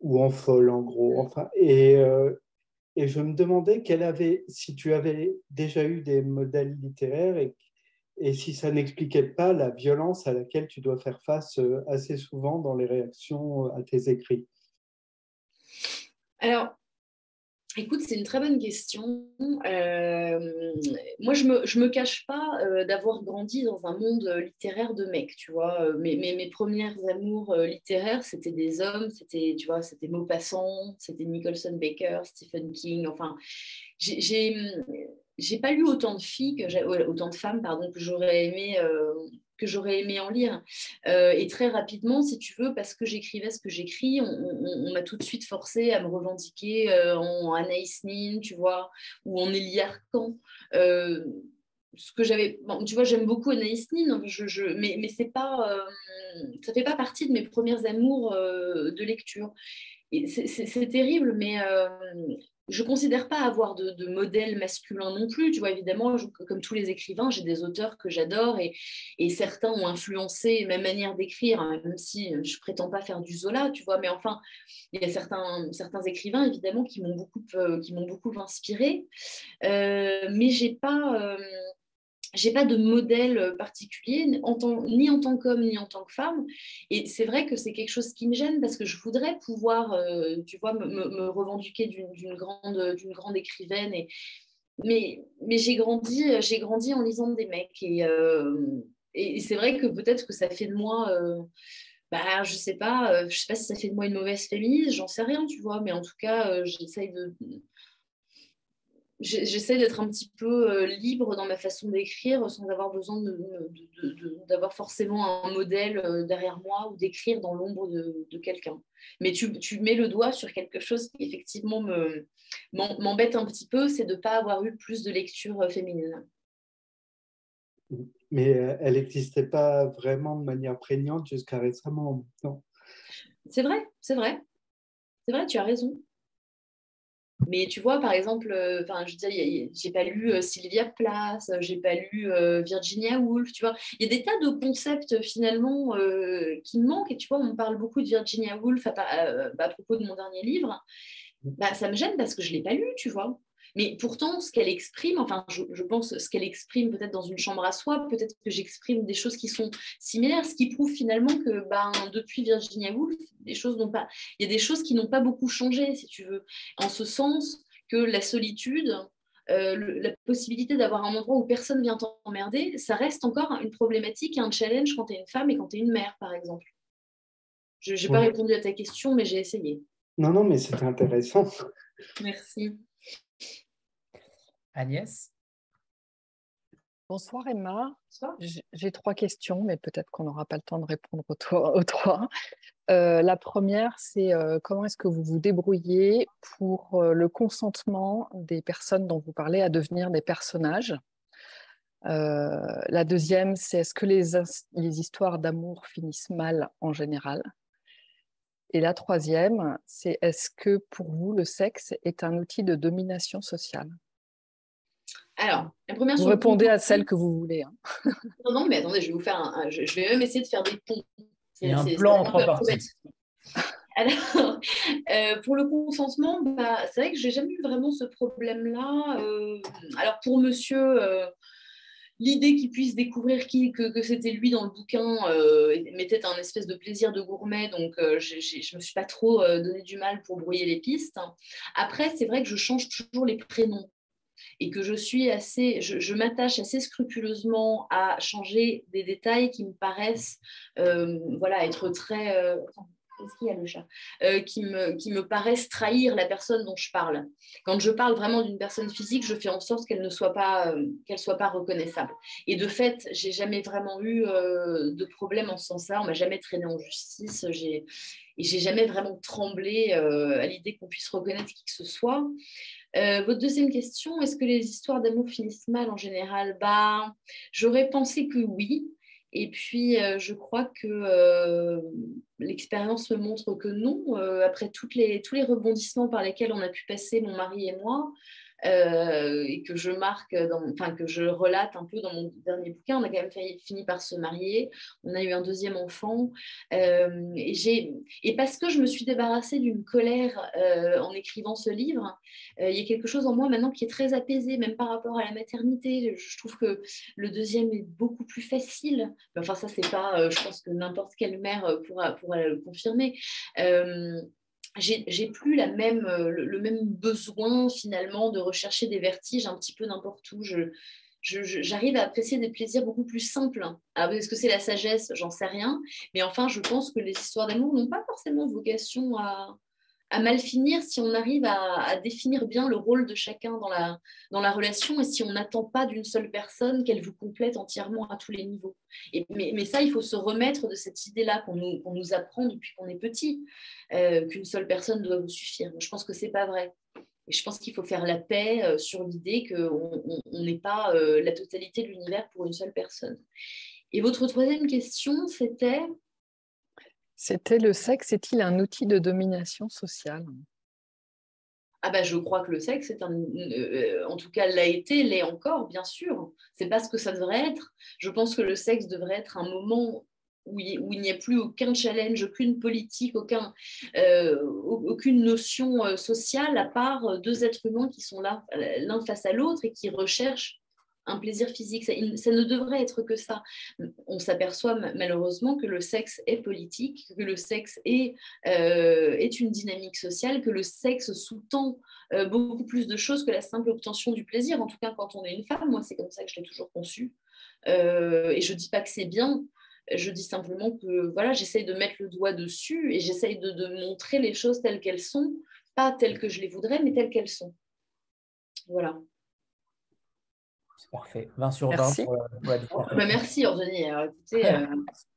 ou en folle, en gros. Enfin, et, euh, je me demandais avait, si tu avais déjà eu des modèles littéraires et et si ça n'expliquait pas la violence à laquelle tu dois faire face euh, assez souvent dans les réactions euh, à tes écrits? Alors, écoute, c'est une très bonne question. Euh, moi, je ne me, je me cache pas d'avoir grandi dans un monde littéraire de mecs, tu vois. Mes, mes, premières amours littéraires, c'était des hommes, c'était, tu vois, c'était Maupassant, c'était Nicholson Baker, Stephen King, enfin, j'ai j'ai pas lu autant de filles que autant de femmes pardon que j'aurais aimé euh, que j'aurais aimé en lire. Euh, et très rapidement si tu veux parce que j'écrivais ce que j'écris on, m'a tout de suite forcé à me revendiquer euh, en Anaïs Nin tu vois ou en Élie Arcan. Ce que j'avais tu vois j'aime beaucoup Anaïs Nin je, mais mais c'est pas ça fait pas partie de mes premières amours de lecture. C'est terrible, mais je ne considère pas avoir de, modèle masculin non plus. Tu vois, évidemment, comme tous les écrivains, j'ai des auteurs que j'adore et, certains ont influencé ma manière d'écrire, hein, même si je ne prétends pas faire du Zola, tu vois. Mais enfin, il y a certains, écrivains, évidemment, qui m'ont beaucoup, euh, beaucoup inspiré. Euh, mais j'ai pas. Euh, j'ai pas de modèle particulier, ni en tant qu'homme, ni en tant que femme. Et c'est vrai que c'est quelque chose qui me gêne parce que je voudrais pouvoir, euh, tu vois, me, revendiquer d'une grande, grande écrivaine. Et, mais j'ai grandi, grandi en lisant des mecs. Et, euh, et c'est vrai que peut-être que ça fait de moi... Euh, bah, je sais pas, je sais pas si ça fait de moi une mauvaise féministe, j'en sais rien, tu vois, mais en tout cas, j'essaye de, j'essaie d'être un petit peu euh, libre dans ma façon d'écrire sans avoir besoin d'avoir forcément un modèle euh, derrière moi ou d'écrire dans l'ombre de, quelqu'un. Mais tu, mets le doigt sur quelque chose qui effectivement m'embête un petit peu, c'est de ne pas avoir eu plus de lecture euh, féminine. Mais elle n'existait pas vraiment de manière prégnante jusqu'à récemment, C'est vrai, c'est vrai. C'est vrai, tu as raison. Mais tu vois, par exemple, euh, enfin, je dis, j'ai pas lu euh, Sylvia Plath, j'ai pas lu Virginia Woolf, tu vois. Il y a des tas de concepts finalement qui me manquent. Et tu vois, on parle beaucoup de Virginia Woolf à, à propos de mon dernier livre. Bah, ça me gêne parce que je l'ai pas lu, tu vois. Mais pourtant, ce qu'elle exprime, enfin, je, pense ce qu'elle exprime peut-être dans une chambre à soi, peut-être que j'exprime des choses qui sont similaires, ce qui prouve finalement que ben, depuis Virginia Woolf, des choses n'ont pas, il y a des choses qui n'ont pas beaucoup changé, si tu veux, en ce sens que la solitude, euh, la possibilité d'avoir un endroit où personne vient t'emmerder, ça reste encore une problématique et un challenge quand tu es une femme et quand tu es une mère, par exemple. Je n'ai pas répondu à ta question, mais j'ai essayé. Non, non, mais c'était intéressant. Merci. Agnès? Bonsoir Emma. J'ai trois questions, mais peut-être qu'on n'aura pas le temps de répondre aux, trois. Euh, la première, c'est euh, comment est-ce que vous vous débrouillez pour euh, le consentement des personnes dont vous parlez à devenir des personnages? La deuxième, c'est est-ce que les, les histoires d'amour finissent mal en général? Et la troisième, c'est est-ce que pour vous, le sexe est un outil de domination sociale? Alors, la première Vous répondez à celle que vous voulez. Hein. <laughs> non, non, mais attendez, je vais vous faire un, je, vais même essayer de faire des ponts. Il y a un plan en trois parties. <laughs> Alors, euh, pour le consentement, bah, c'est vrai que j'ai jamais eu vraiment ce problème-là. Euh, alors, pour monsieur, euh, l'idée qu'il puisse découvrir qui, que, c'était lui dans le bouquin mettait un espèce de plaisir de gourmet, donc je ne me suis pas trop donné du mal pour brouiller les pistes. Après, c'est vrai que je change toujours les prénoms et que je suis assez, je, m'attache assez scrupuleusement à changer des détails qui me paraissent, euh, voilà, être très, euh, qu'est-ce qu'il y a le chat, euh, qui, me, qui me paraissent trahir la personne dont je parle. Quand je parle vraiment d'une personne physique, je fais en sorte qu'elle ne soit pas, qu'elle soit pas reconnaissable. Et de fait, j'ai jamais vraiment eu de problème en ce sens-là. On m'a jamais traîné en justice. J'ai et j'ai jamais vraiment tremblé à l'idée qu'on puisse reconnaître qui que ce soit. Euh, votre deuxième question, est-ce que les histoires d'amour finissent mal en général? Bah, J'aurais pensé que oui. Et puis, euh, je crois que euh, l'expérience me montre que non. après tous les rebondissements par lesquels on a pu passer, mon mari et moi, euh, et que je marque, enfin que je relate un peu dans mon dernier bouquin. On a quand même fini par se marier, on a eu un deuxième enfant, euh, et, parce que je me suis débarrassée d'une colère euh, en écrivant ce livre, il y a quelque chose en moi maintenant qui est très apaisé, même par rapport à la maternité. Je trouve que le deuxième est beaucoup plus facile. Enfin, ça, c'est pas, je pense que n'importe quelle mère pourra, pourra le confirmer j'ai plus euh, le, même besoin finalement de rechercher des vertiges un petit peu n'importe où. J'arrive à apprécier des plaisirs beaucoup plus simples. Alors, est-ce que c'est la sagesse? J'en sais rien. Mais enfin, je pense que les histoires d'amour n'ont pas forcément vocation à, à mal finir si on arrive à, définir bien le rôle de chacun dans la, dans la relation et si on n'attend pas d'une seule personne qu'elle vous complète entièrement à tous les niveaux. Mais, ça, il faut se remettre de cette idée-là qu'on nous, nous, apprend depuis qu'on est petit, euh, qu'une seule personne doit vous suffire. je pense que ce n'est pas vrai. Je pense qu'il faut faire la paix euh, sur l'idée qu'on n'est pas euh, la totalité de l'univers pour une seule personne. Et votre troisième question, c'était c'était le sexe est-il un outil de domination sociale? Ah bah, je crois que le sexe est un, euh, en tout cas l'a été, l'est encore, bien sûr. C'est pas ce que ça devrait être. Je pense que le sexe devrait être un moment où il, n'y a plus aucun challenge, aucune politique, euh, aucune notion euh, sociale à part deux êtres humains qui sont là l'un face à l'autre et qui recherchent un plaisir physique. Ça, ne devrait être que ça. On s'aperçoit malheureusement que le sexe est politique, que le sexe est, euh, une dynamique sociale, que le sexe sous-tend euh, beaucoup plus de choses que la simple obtention du plaisir. En tout cas, quand on est une femme, moi, c'est comme ça que je l'ai toujours conçu. Euh, et je ne dis pas que c'est bien. Je dis simplement que voilà, j'essaye de mettre le doigt dessus et j'essaye de montrer les choses telles qu'elles sont, pas telles que je les voudrais, mais telles qu'elles sont. Voilà. Parfait. 20 sur 20 merci. pour, bah, merci, Ordonnier. <laughs> Euh,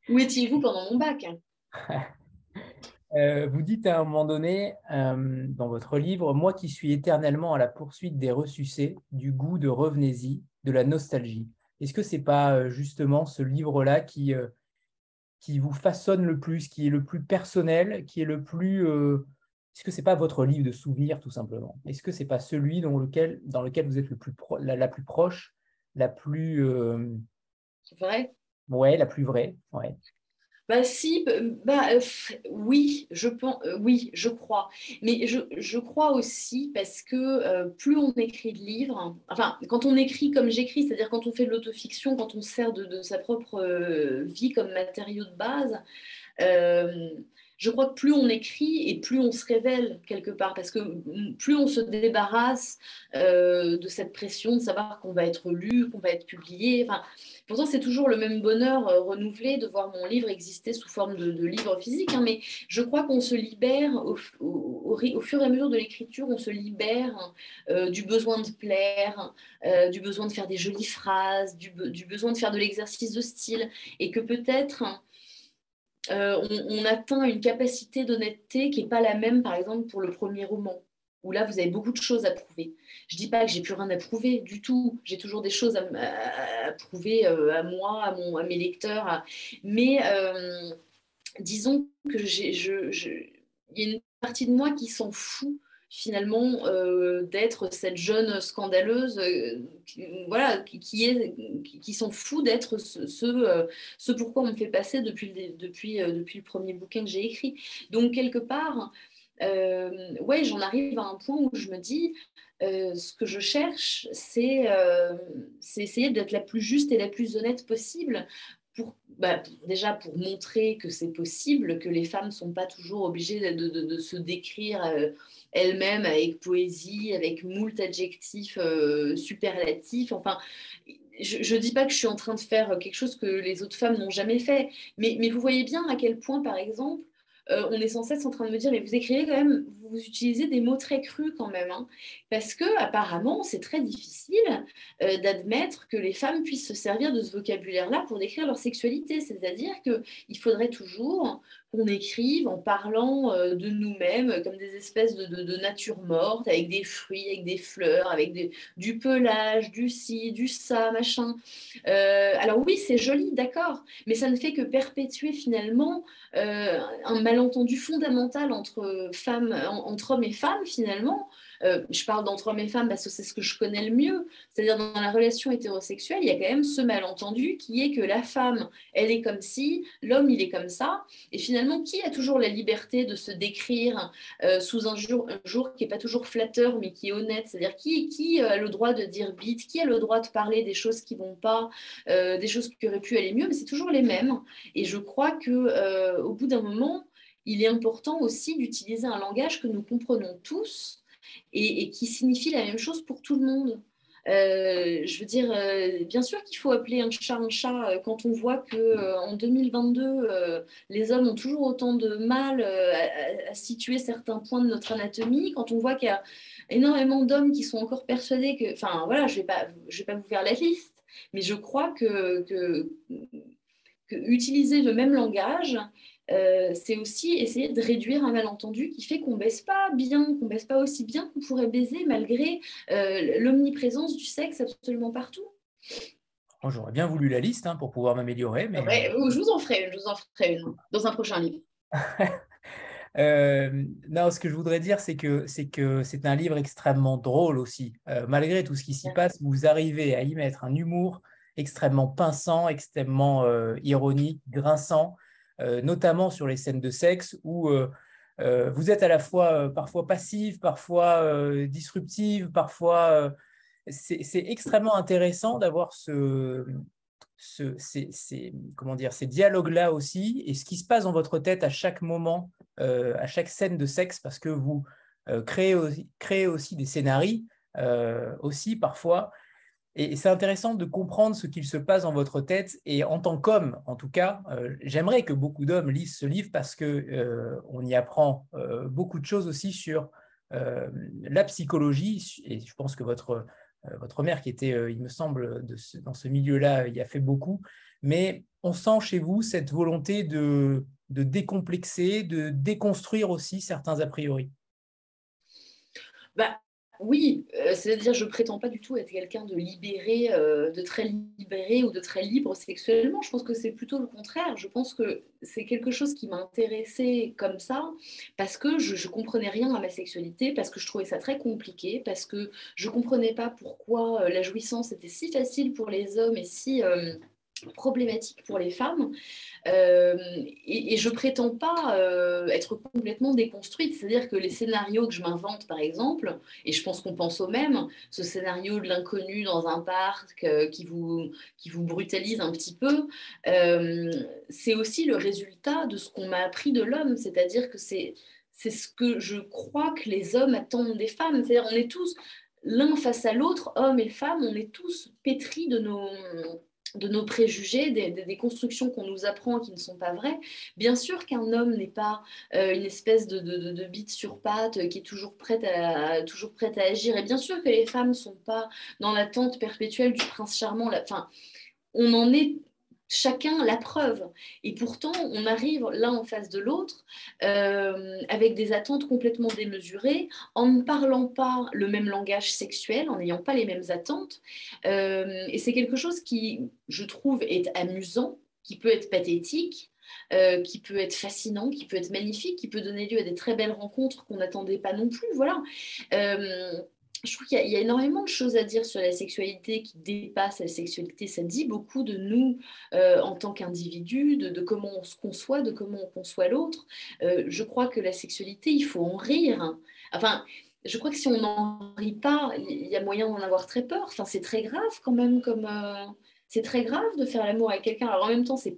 où étiez-vous pendant mon bac <laughs> euh, Vous dites à un moment donné euh, dans votre livre Moi qui suis éternellement à la poursuite des ressucés, du goût de revenez-y, de la nostalgie. Est-ce que ce n'est pas justement ce livre-là qui, qui vous façonne le plus, qui est le plus personnel, qui est le plus est-ce que c'est pas votre livre de souvenirs tout simplement? Est-ce que c'est pas celui dans lequel, dans lequel vous êtes le plus la, plus proche, la plus euh... vraie? Ouais, la plus vraie. Ouais. Bah si, bah, euh, oui, je pense, euh, oui, je crois. Mais je, je crois aussi parce que euh, plus on écrit de livres, enfin, quand on écrit comme j'écris, c'est-à-dire quand on fait de l'autofiction, quand on sert de, de sa propre vie comme matériau de base, je crois que plus on écrit et plus on se révèle quelque part, parce que plus on se débarrasse euh, de cette pression de savoir qu'on va être lu, qu'on va être publié. Enfin, pourtant, c'est toujours le même bonheur euh, renouvelé de voir mon livre exister sous forme de, livre physique, hein, mais je crois qu'on se libère au, fur et à mesure de l'écriture, on se libère euh, du besoin de plaire, du besoin de faire des jolies phrases, du, du besoin de faire de l'exercice de style, et que peut-être euh, on, atteint une capacité d'honnêteté qui n'est pas la même, par exemple, pour le premier roman, où là, vous avez beaucoup de choses à prouver. Je ne dis pas que j'ai plus rien à prouver du tout. J'ai toujours des choses à, prouver euh, à moi, à, mon, mes lecteurs. Mais euh, disons que j'ai, il y a une partie de moi qui s'en fout finalement euh, d'être cette jeune scandaleuse euh, qui, voilà, qui, est, qui, s'en fout d'être ce, ce, euh, pourquoi on me fait passer depuis le, depuis, depuis le premier bouquin que j'ai écrit. Donc quelque part, ouais, j'en arrive à un point où je me dis, ce que je cherche, c'est essayer d'être la plus juste et la plus honnête possible pour, bah, déjà pour montrer que c'est possible, que les femmes ne sont pas toujours obligées de se décrire elle-même avec poésie, avec moult adjectifs euh, superlatifs. Enfin, je ne dis pas que je suis en train de faire quelque chose que les autres femmes n'ont jamais fait, mais, mais vous voyez bien à quel point, par exemple, euh, on est sans cesse en train de me dire, mais vous écrivez quand même, vous utilisez des mots très crus quand même, hein. parce que apparemment c'est très difficile euh, d'admettre que les femmes puissent se servir de ce vocabulaire-là pour décrire leur sexualité. C'est-à-dire qu'il faudrait toujours qu'on écrive en parlant euh, de nous-mêmes comme des espèces de, nature morte, avec des fruits, avec des fleurs, avec du pelage, du ci, du ça, machin. alors oui, c'est joli, d'accord, mais ça ne fait que perpétuer finalement un malentendu fondamental entre femmes, entre hommes et femmes finalement, euh, je parle d'entre hommes et femmes parce que c'est ce que je connais le mieux, c'est-à-dire dans la relation hétérosexuelle, il y a quand même ce malentendu qui est que la femme, elle est comme si, l'homme, il est comme ça, et finalement, qui a toujours la liberté de se décrire euh, sous un jour, un jour qui n'est pas toujours flatteur, mais qui est honnête, c'est-à-dire qui, qui a le droit de dire bite, qui a le droit de parler des choses qui vont pas, euh, des choses qui auraient pu aller mieux, mais c'est toujours les mêmes, et je crois que au bout d'un moment, il est important aussi d'utiliser un langage que nous comprenons tous et, qui signifie la même chose pour tout le monde. Euh, je veux dire, euh, bien sûr qu'il faut appeler un chat un chat euh, quand on voit que en 2022, les hommes ont toujours autant de mal à, situer certains points de notre anatomie, quand on voit qu'il y a énormément d'hommes qui sont encore persuadés que, enfin voilà, je vais pas, je vais pas vous faire la liste, mais je crois que, que utiliser le même langage euh, c'est aussi essayer de réduire un malentendu qui fait qu'on baisse pas bien, qu'on baisse pas aussi bien qu'on pourrait baiser malgré euh, l'omniprésence du sexe absolument partout. Oh, j'aurais bien voulu la liste hein, pour pouvoir m'améliorer. Mais... je vous en ferai une, je vous en ferai une dans un prochain livre. <laughs> Euh, non, ce que je voudrais dire, c'est que c'est que c'est un livre extrêmement drôle aussi. malgré tout ce qui s'y passe, vous arrivez à y mettre un humour extrêmement pinçant, extrêmement ironique, grinçant. Euh, notamment sur les scènes de sexe où euh, euh, vous êtes à la fois parfois passive, parfois disruptive, parfois... c'est extrêmement intéressant d'avoir ce, ces, comment dire, ces dialogues-là aussi, et ce qui se passe dans votre tête à chaque moment, à chaque scène de sexe, parce que vous créez, aussi, créez, aussi, des scénarios, aussi parfois, et c'est intéressant de comprendre ce qu'il se passe dans votre tête. Et en tant qu'homme, en tout cas, euh, j'aimerais que beaucoup d'hommes lisent ce livre parce que euh, on y apprend euh, beaucoup de choses aussi sur la psychologie. Et je pense que votre, votre mère, qui était, il me semble, dans ce milieu-là, y a fait beaucoup. Mais on sent chez vous cette volonté de, de décomplexer, de déconstruire aussi certains a priori. Bah, oui, euh, c'est-à-dire je prétends pas du tout être quelqu'un de libéré, euh, de très libéré ou de très libre sexuellement. Je pense que c'est plutôt le contraire. Je pense que c'est quelque chose qui m'a intéressée comme ça parce que je, je comprenais rien à ma sexualité, parce que je trouvais ça très compliqué, parce que je comprenais pas pourquoi euh, la jouissance était si facile pour les hommes et si problématique pour les femmes. Euh, et, je prétends pas euh, être complètement déconstruite, c'est-à-dire que les scénarios que je m'invente, par exemple, et je pense qu'on pense au même, ce scénario de l'inconnu dans un parc euh, qui, vous, qui vous brutalise un petit peu, c'est aussi le résultat de ce qu'on m'a appris de l'homme, c'est-à-dire que c'est c'est ce que je crois que les hommes attendent des femmes. C'est-à-dire, on est tous l'un face à l'autre, hommes et femmes, on est tous pétris de nos, de nos préjugés, des, constructions qu'on nous apprend qui ne sont pas vraies. Bien sûr qu'un homme n'est pas euh, une espèce de, de, bite sur patte euh, qui est toujours prête, à, toujours prête à agir. Et bien sûr que les femmes ne sont pas dans l'attente perpétuelle du prince charmant. On en est chacun la preuve. Et pourtant, on arrive l'un en face de l'autre euh, avec des attentes complètement démesurées, en ne parlant pas le même langage sexuel, en n'ayant pas les mêmes attentes. Euh, et c'est quelque chose qui, je trouve, est amusant, qui peut être pathétique. Euh, qui peut être fascinant, qui peut être magnifique, qui peut donner lieu à des très belles rencontres qu'on n'attendait pas non plus. Voilà je trouve qu'il y, a énormément de choses à dire sur la sexualité qui dépassent la sexualité. Ça dit beaucoup de nous euh, en tant qu'individus, de, comment on se conçoit, de comment on conçoit l'autre. Euh, je crois que la sexualité, il faut en rire. Enfin, je crois que si on n'en rit pas, il y a moyen d'en avoir très peur. Enfin, c'est très grave quand même. Comme euh, c'est très grave de faire l'amour avec quelqu'un. Alors en même temps, c'est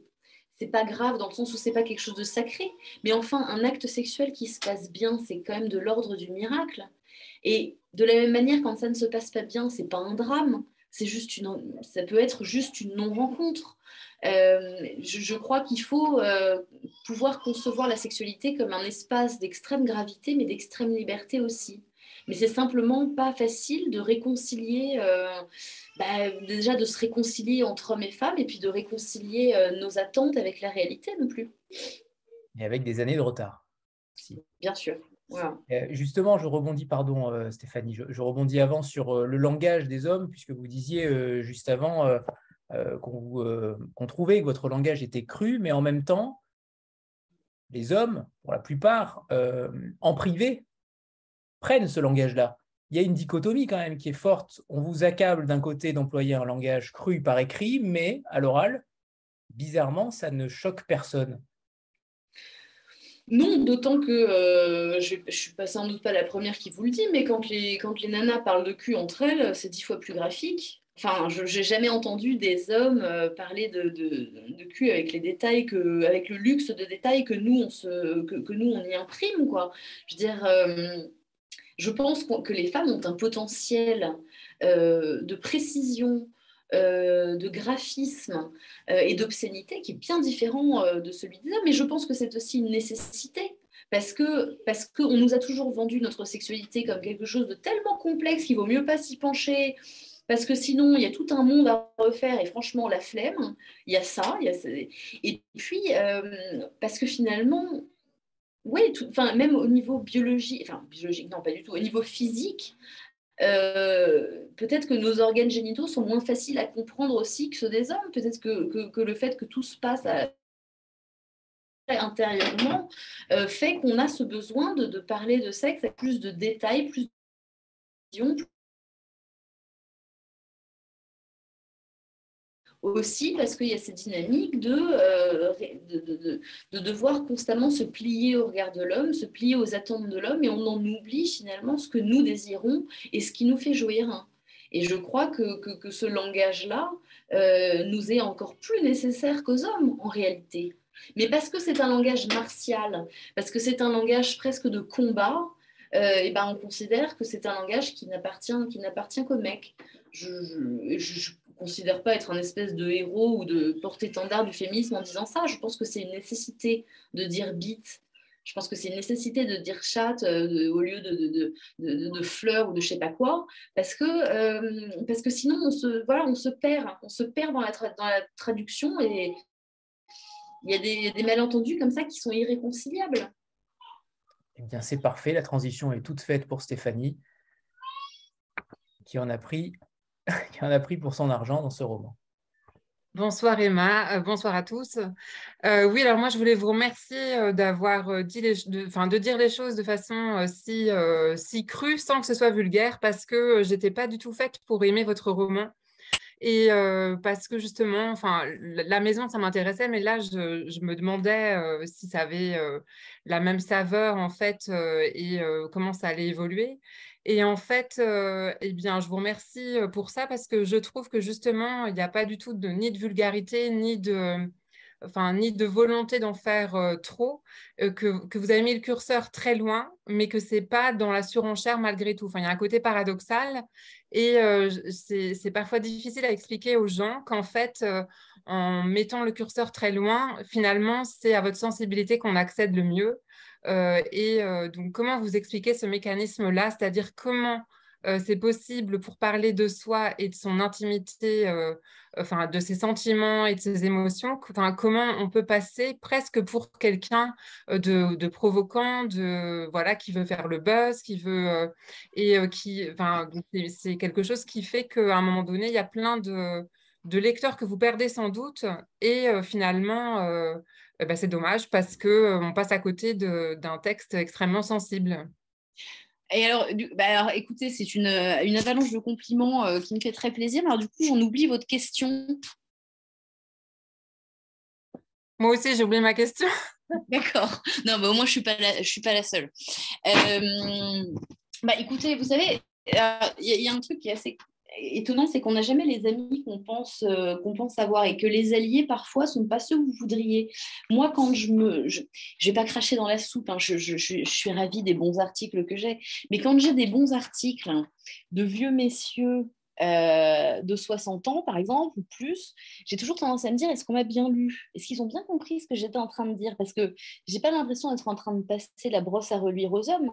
c'est pas grave dans le sens où c'est pas quelque chose de sacré, mais enfin un acte sexuel qui se passe bien, c'est quand même de l'ordre du miracle. Et de la même manière, quand ça ne se passe pas bien, c'est pas un drame. C'est juste une, ça peut être juste une non-rencontre. Euh, je, crois qu'il faut euh, pouvoir concevoir la sexualité comme un espace d'extrême gravité, mais d'extrême liberté aussi. Mais c'est simplement pas facile de réconcilier, euh, bah, déjà de se réconcilier entre hommes et femmes, et puis de réconcilier nos attentes avec la réalité non plus. Et avec des années de retard. Bien sûr. Euh, justement, je rebondis, pardon euh, Stéphanie, je, rebondis avant sur euh, le langage des hommes, puisque vous disiez juste avant qu'on trouvait que votre langage était cru, mais en même temps, les hommes, pour la plupart, en privé, prennent ce langage-là. Il y a une dichotomie quand même qui est forte. On vous accable d'un côté d'employer un langage cru par écrit, mais à l'oral, bizarrement, ça ne choque personne. Non, d'autant que euh, je ne suis pas sans doute pas la première qui vous le dit, mais quand les, quand les nanas parlent de cul entre elles, c'est dix fois plus graphique. Enfin, je n'ai jamais entendu des hommes euh, parler de, de, cul avec les détails, que, avec le luxe de détails que nous, on, se, que, nous, on y imprime. Quoi. Je veux dire, euh, je pense que les femmes ont un potentiel de précision, euh, de graphisme euh, et d'obscénité qui est bien différent euh, de celui des hommes. Mais je pense que c'est aussi une nécessité parce que parce qu'on nous a toujours vendu notre sexualité comme quelque chose de tellement complexe qu'il vaut mieux pas s'y pencher. Parce que sinon, il y a tout un monde à refaire et franchement, la flemme, il y a ça. Il y a... Et puis, parce que finalement, oui, enfin, même au niveau biologique, enfin biologique, non pas du tout, au niveau physique, euh, peut-être que nos organes génitaux sont moins faciles à comprendre aussi que ceux des hommes. Peut-être que, le fait que tout se passe intérieurement euh, fait qu'on a ce besoin de, parler de sexe avec plus de détails, plus de aussi parce qu'il y a cette dynamique euh, de, de, de, devoir constamment se plier au regard de l'homme, se plier aux attentes de l'homme, et on en oublie finalement ce que nous désirons et ce qui nous fait jouir. Et je crois que, que, que ce langage-là euh, nous est encore plus nécessaire qu'aux hommes en réalité. Mais parce que c'est un langage martial, parce que c'est un langage presque de combat, euh, et ben on considère que c'est un langage qui n'appartient, qui n'appartient qu'aux mecs. Je, je, considère pas être un espèce de héros ou de porte-étendard du féminisme en disant ça. Je pense que c'est une nécessité de dire bite. Je pense que c'est une nécessité de dire chatte euh, au lieu de, de, de, de, fleurs ou de je sais pas quoi, parce que, euh, parce que sinon on se, voilà, on se perd, on se perd dans la, dans la traduction et il y a des, des, malentendus comme ça qui sont irréconciliables. Eh bien, c'est parfait, la transition est toute faite pour Stéphanie. qui en a pris, <laughs> qui en a pris pour son argent dans ce roman. Bonsoir Emma, euh, bonsoir à tous. Euh, oui, alors moi je voulais vous remercier euh, d'avoir dit les, de, de, dire les choses de façon si, si crue sans que ce soit vulgaire parce que j'étais pas du tout faite pour aimer votre roman. Et parce que justement, enfin, la maison, ça m'intéressait, mais là, je me demandais si ça avait la même saveur en fait et comment ça allait évoluer. Et en fait, euh, eh je vous remercie euh, pour ça parce que je trouve que justement, il n'y a pas du tout ni de vulgarité, ni de, ni de volonté d'en faire euh, trop, que, vous avez mis le curseur très loin, mais que ce n'est pas dans la surenchère malgré tout. Enfin, il y a un côté paradoxal et c'est parfois difficile à expliquer aux gens qu'en fait, en mettant le curseur très loin, finalement, c'est à votre sensibilité qu'on accède le mieux. Euh, et euh, donc, comment vous expliquez ce mécanisme-là, c'est-à-dire comment euh, c'est possible pour parler de soi et de son intimité, enfin de ses sentiments et de ses émotions, enfin, comment on peut passer presque pour quelqu'un de, de, provoquant, de voilà, qui veut faire le buzz, qui veut et qui, enfin, c'est quelque chose qui fait qu'à un moment donné, il y a plein de, de lecteurs que vous perdez sans doute et finalement eh ben, c'est dommage parce qu'on euh, passe à côté d'un texte extrêmement sensible. Et alors, bah alors écoutez, c'est une, une, avalanche de compliments euh, qui me fait très plaisir. Alors, du coup, on oublie votre question. Moi aussi, j'ai oublié ma question. <laughs> D'accord. Non, mais au moins, je ne suis, pas la, je suis pas la seule. Euh, bah, écoutez, vous savez, il y, y, a un truc qui est assez étonnant, c'est qu'on n'a jamais les amis qu'on pense, euh, qu'on pense avoir et que les alliés, parfois, sont pas ceux que vous voudriez. Moi, quand je me. Je vais pas cracher dans la soupe, hein, je, suis ravie des bons articles que j'ai, mais quand j'ai des bons articles de vieux messieurs euh, de 60 ans, par exemple, ou plus, j'ai toujours tendance à me dire est-ce qu'on m'a bien lu? Est-ce qu'ils ont bien compris ce que j'étais en train de dire? Parce que j'ai pas l'impression d'être en train de passer la brosse à reluire aux hommes.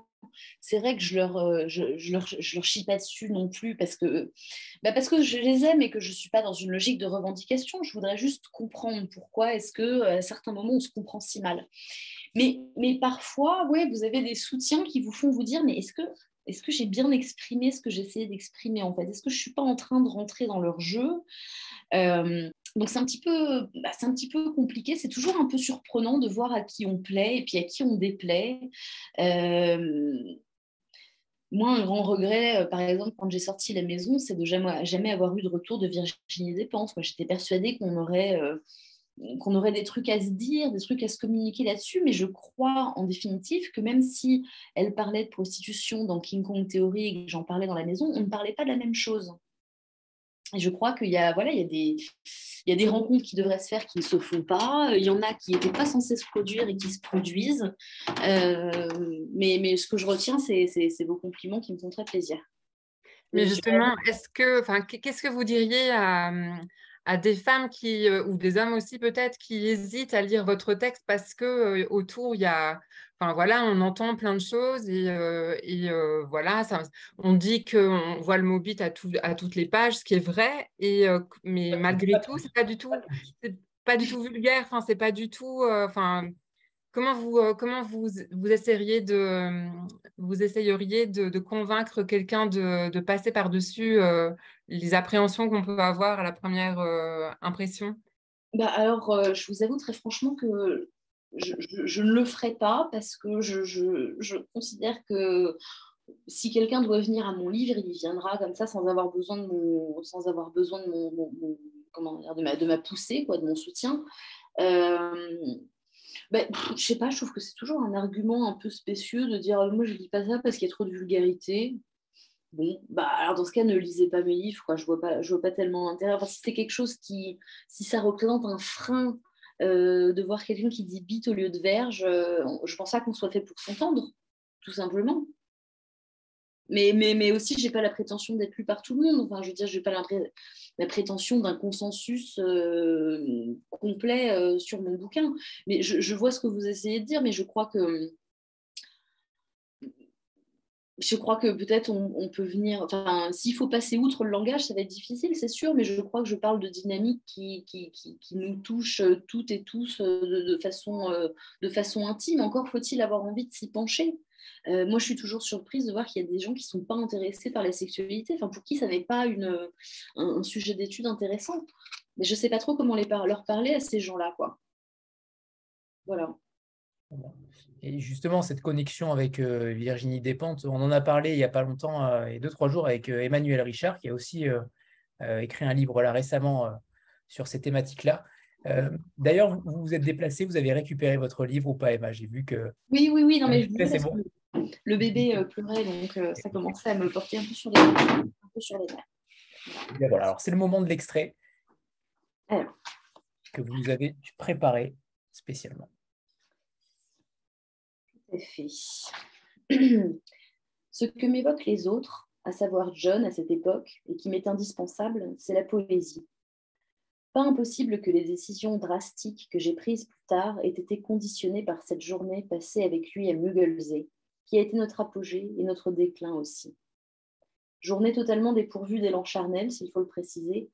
C'est vrai que euh, je, leur, je leur chie pas dessus non plus parce que, bah parce que je les aime et que je suis pas dans une logique de revendication. Je voudrais juste comprendre pourquoi est-ce que à certains moments on se comprend si mal. Mais, mais parfois, ouais, vous avez des soutiens qui vous font vous dire mais est-ce que est-ce que j'ai bien exprimé ce que j'essayais d'exprimer en fait? Est-ce que je ne suis pas en train de rentrer dans leur jeu? Euh, donc c'est un, petit peu, bah, un petit peu compliqué, c'est toujours un peu surprenant de voir à qui on plaît et puis à qui on déplaît. Euh, moi, un grand regret, euh, par exemple, quand j'ai sorti la maison, c'est de jamais, jamais avoir eu de retour de Virginie Despentes. Moi, j'étais persuadée qu'on aurait qu'on aurait des trucs à se dire, des trucs à se communiquer là-dessus, mais je crois en définitive que même si elle parlait de prostitution dans King Kong Theory et que j'en parlais dans la maison, on ne parlait pas de la même chose. Et je crois qu'il y a, voilà, il y a des, il y a des rencontres qui devraient se faire qui ne se font pas. Il y en a qui n'étaient pas censées se produire et qui se produisent. Euh, mais, mais ce que je retiens, c'est vos compliments qui me font très plaisir. Mais justement, est-ce que, enfin, qu'est-ce que vous diriez à, à des femmes qui, euh, ou des hommes aussi peut-être, qui hésitent à lire votre texte parce que euh, autour, il y a, enfin voilà, on entend plein de choses et, euh, et voilà, ça, on dit qu'on voit le mot bit à, à toutes les pages, ce qui est vrai, et, mais malgré tout, c'est pas du tout, pas du tout vulgaire, enfin, c'est pas du tout, enfin, Comment vous, euh, vous, essayeriez de, vous essayeriez de, convaincre quelqu'un de, passer par-dessus euh, les appréhensions qu'on peut avoir à la première euh, impression? Bah Alors, je vous avoue très franchement que je, ne le ferai pas parce que je, considère que si quelqu'un doit venir à mon livre, il viendra comme ça sans avoir besoin de mon, sans de ma, poussée, de mon soutien. Ben, je sais pas, je trouve que c'est toujours un argument un peu spécieux de dire moi je lis pas ça parce qu'il y a trop de vulgarité. Bon, bah alors dans ce cas, ne lisez pas mes livres, quoi. Je vois pas, je vois pas tellement l'intérêt. si c'est quelque chose qui, si ça représente un frein euh, de voir quelqu'un qui dit bite au lieu de verge, euh, je pense pas qu'on soit fait pour s'entendre, tout simplement. Mais, mais, mais aussi, je n'ai pas la prétention d'être lu par tout le monde. Enfin, je veux dire, je n'ai pas la, prétention d'un consensus euh, complet euh, sur mon bouquin. Mais je, vois ce que vous essayez de dire, mais je crois que. Je crois que peut-être on, peut venir. Enfin, s'il faut passer outre le langage, ça va être difficile, c'est sûr, mais je crois que je parle de dynamique qui, qui, qui, nous touche toutes et tous euh, de façon, de façon intime. Encore faut-il avoir envie de s'y pencher. Euh, moi, je suis toujours surprise de voir qu'il y a des gens qui ne sont pas intéressés par la sexualité, enfin, pour qui ça n'est pas une, un, sujet d'étude intéressant. Mais je ne sais pas trop comment les leur parler à ces gens-là. quoi. Voilà. Et justement, cette connexion avec euh, Virginie Despentes, on en a parlé il n'y a pas longtemps, euh, et deux, trois jours, avec Emmanuel Richard, qui a aussi écrit un livre là récemment sur ces thématiques-là. Euh, d'ailleurs, vous vous êtes déplacé, vous avez récupéré votre livre ou pas, Emma? J'ai vu que. Oui, oui, oui, non, mais je bon. Le bébé euh, pleurait, donc euh, ça commençait à me porter un peu sur les, un peu sur les nerfs. Voilà, alors c'est le moment de l'extrait que vous avez préparé spécialement. Tout à fait. <clears throat> Ce que m'évoquent les autres, à savoir John à cette époque, et qui m'est indispensable, c'est la poésie. Pas impossible que les décisions drastiques que j'ai prises plus tard aient été conditionnées par cette journée passée avec lui à Mugglesey, qui a été notre apogée et notre déclin aussi. Journée totalement dépourvue d'élan charnel, s'il faut le préciser,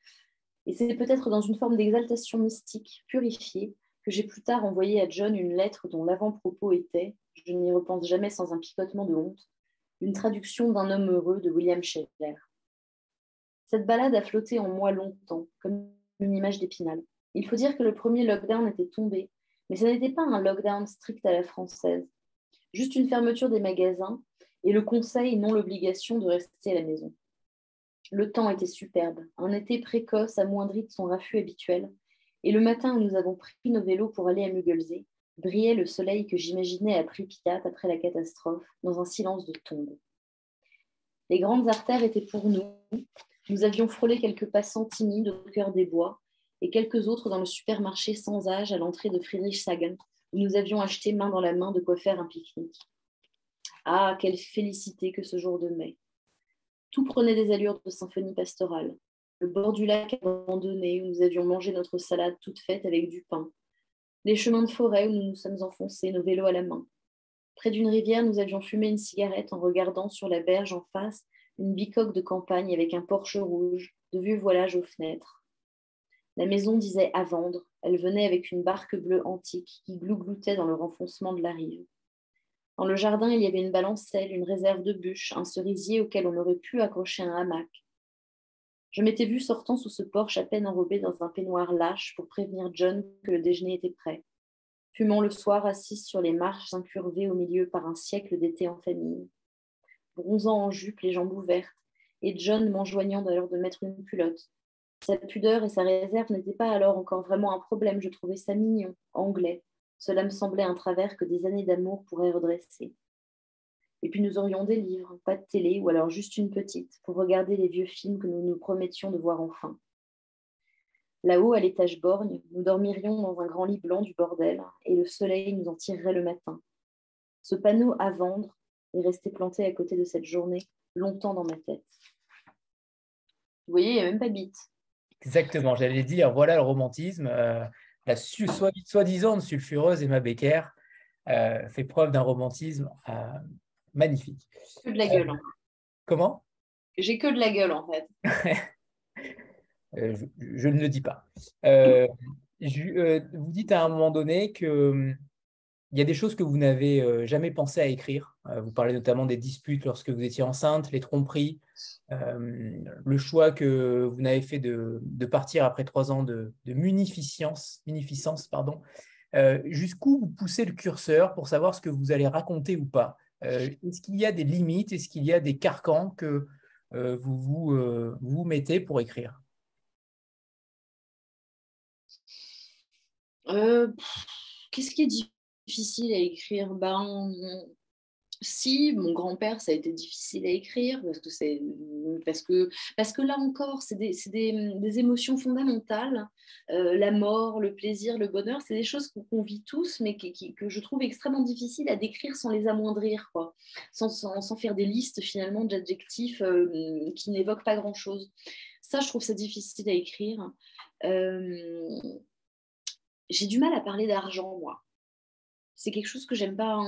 et c'est peut-être dans une forme d'exaltation mystique, purifiée, que j'ai plus tard envoyé à John une lettre dont l'avant-propos était, je n'y repense jamais sans un picotement de honte, une traduction d'un homme heureux de William Shakespeare. Cette balade a flotté en moi longtemps, comme une image d'épinal. Il faut dire que le premier lockdown était tombé, mais ce n'était pas un lockdown strict à la française, juste une fermeture des magasins et le conseil, non l'obligation de rester à la maison. Le temps était superbe, un été précoce amoindri de son raffut habituel, et le matin où nous avons pris nos vélos pour aller à Mugglesey, brillait le soleil que j'imaginais à Pripyat après la catastrophe, dans un silence de tombe. Les grandes artères étaient pour nous, nous avions frôlé quelques passants timides au cœur des bois et quelques autres dans le supermarché sans âge à l'entrée de Friedrichshagen, où nous avions acheté main dans la main de quoi faire un pique-nique. Ah, quelle félicité que ce jour de mai. Tout prenait des allures de symphonie pastorale. Le bord du lac abandonné où nous avions mangé notre salade toute faite avec du pain. Les chemins de forêt où nous nous sommes enfoncés, nos vélos à la main. Près d'une rivière, nous avions fumé une cigarette en regardant sur la berge en face une bicoque de campagne avec un porche rouge, de vieux voilages aux fenêtres. La maison disait à vendre, elle venait avec une barque bleue antique qui glougloutait dans le renfoncement de la rive. Dans le jardin, il y avait une balancelle, une réserve de bûches, un cerisier auquel on aurait pu accrocher un hamac. Je m'étais vue sortant sous ce porche à peine enrobé dans un peignoir lâche pour prévenir John que le déjeuner était prêt. Fumant le soir assise sur les marches incurvées au milieu par un siècle d'été en famille bronzant en jupe, les jambes ouvertes, et John m'enjoignant d'ailleurs de mettre une culotte. Sa pudeur et sa réserve n'étaient pas alors encore vraiment un problème, je trouvais ça mignon, anglais. Cela me semblait un travers que des années d'amour pourraient redresser. Et puis nous aurions des livres, pas de télé, ou alors juste une petite, pour regarder les vieux films que nous nous promettions de voir enfin. Là-haut, à l'étage borgne, nous dormirions dans un grand lit blanc du bordel, et le soleil nous en tirerait le matin. Ce panneau à vendre est resté planté à côté de cette journée longtemps dans ma tête. Vous voyez, il n'y a même pas bite. Exactement, j'allais dire, voilà le romantisme. Euh, la soi-disant sulfureuse Emma Becker euh, fait preuve d'un romantisme euh, magnifique. Que de la gueule. Comment? J'ai que de la gueule en fait. <laughs> je, je, ne le dis pas. vous dites à un moment donné que il y a des choses que vous n'avez euh, jamais pensé à écrire. Euh, vous parlez notamment des disputes lorsque vous étiez enceinte, les tromperies, euh, le choix que vous n'avez fait de, partir après trois ans de, munificence, munificence. Pardon. Jusqu'où vous poussez le curseur pour savoir ce que vous allez raconter ou pas? Est-ce qu'il y a des limites? Est-ce qu'il y a des carcans que vous, vous, vous mettez pour écrire? Qu'est-ce qui est difficile à écrire ben, si mon grand-père, ça a été difficile à écrire parce que c'est parce que parce que là encore, c'est des, des, des, émotions fondamentales. Euh, la mort, le plaisir, le bonheur, c'est des choses qu'on vit tous, mais qui, que je trouve extrêmement difficiles à décrire sans les amoindrir, quoi, sans, sans, faire des listes finalement d'adjectifs euh, qui n'évoquent pas grand-chose. Ça, je trouve ça difficile à écrire. Euh, j'ai du mal à parler d'argent, moi c'est quelque chose que j'aime pas.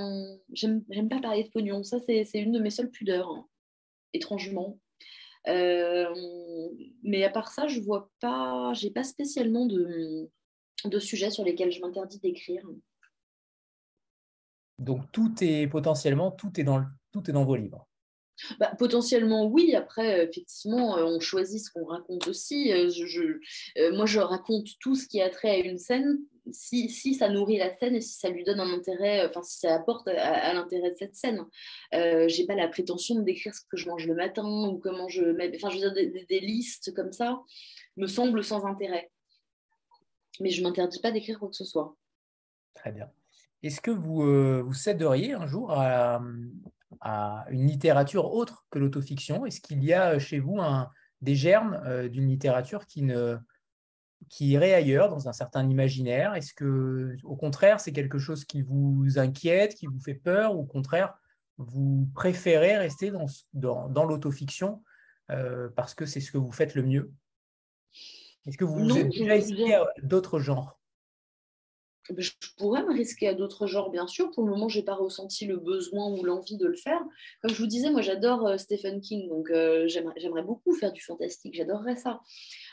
J'aime pas parler de pognon. Ça, c'est une de mes seules pudeurs, hein, étrangement. Euh, mais à part ça, je vois pas. J'ai pas spécialement de, de sujets sur lesquels je m'interdis d'écrire. Donc tout est potentiellement, tout est dans, tout est dans vos livres. Bah, potentiellement oui, après effectivement on choisit ce qu'on raconte aussi. Je, moi je raconte tout ce qui a trait à une scène si, ça nourrit la scène et si ça lui donne un intérêt, enfin si ça apporte à, l'intérêt de cette scène. Euh, j'ai pas la prétention de décrire ce que je mange le matin ou comment je enfin je veux dire des, listes comme ça me semblent sans intérêt. Mais je m'interdis pas d'écrire quoi que ce soit. Très bien. Est-ce que vous, vous céderiez un jour à, à une littérature autre que l'autofiction? Est-ce qu'il y a chez vous un, des germes euh, d'une littérature qui, ne, qui irait ailleurs, dans un certain imaginaire? Est-ce que, au contraire, c'est quelque chose qui vous inquiète, qui vous fait peur, ou au contraire, vous préférez rester dans, dans, dans l'autofiction euh, parce que c'est ce que vous faites le mieux? Est-ce que vous vous êtes déjà essayé à d'autres genres? Je pourrais me risquer à d'autres genres, bien sûr. Pour le moment, je n'ai pas ressenti le besoin ou l'envie de le faire. Comme je vous disais, moi, j'adore euh, Stephen King, donc euh, j'aimerais beaucoup faire du fantastique, j'adorerais ça.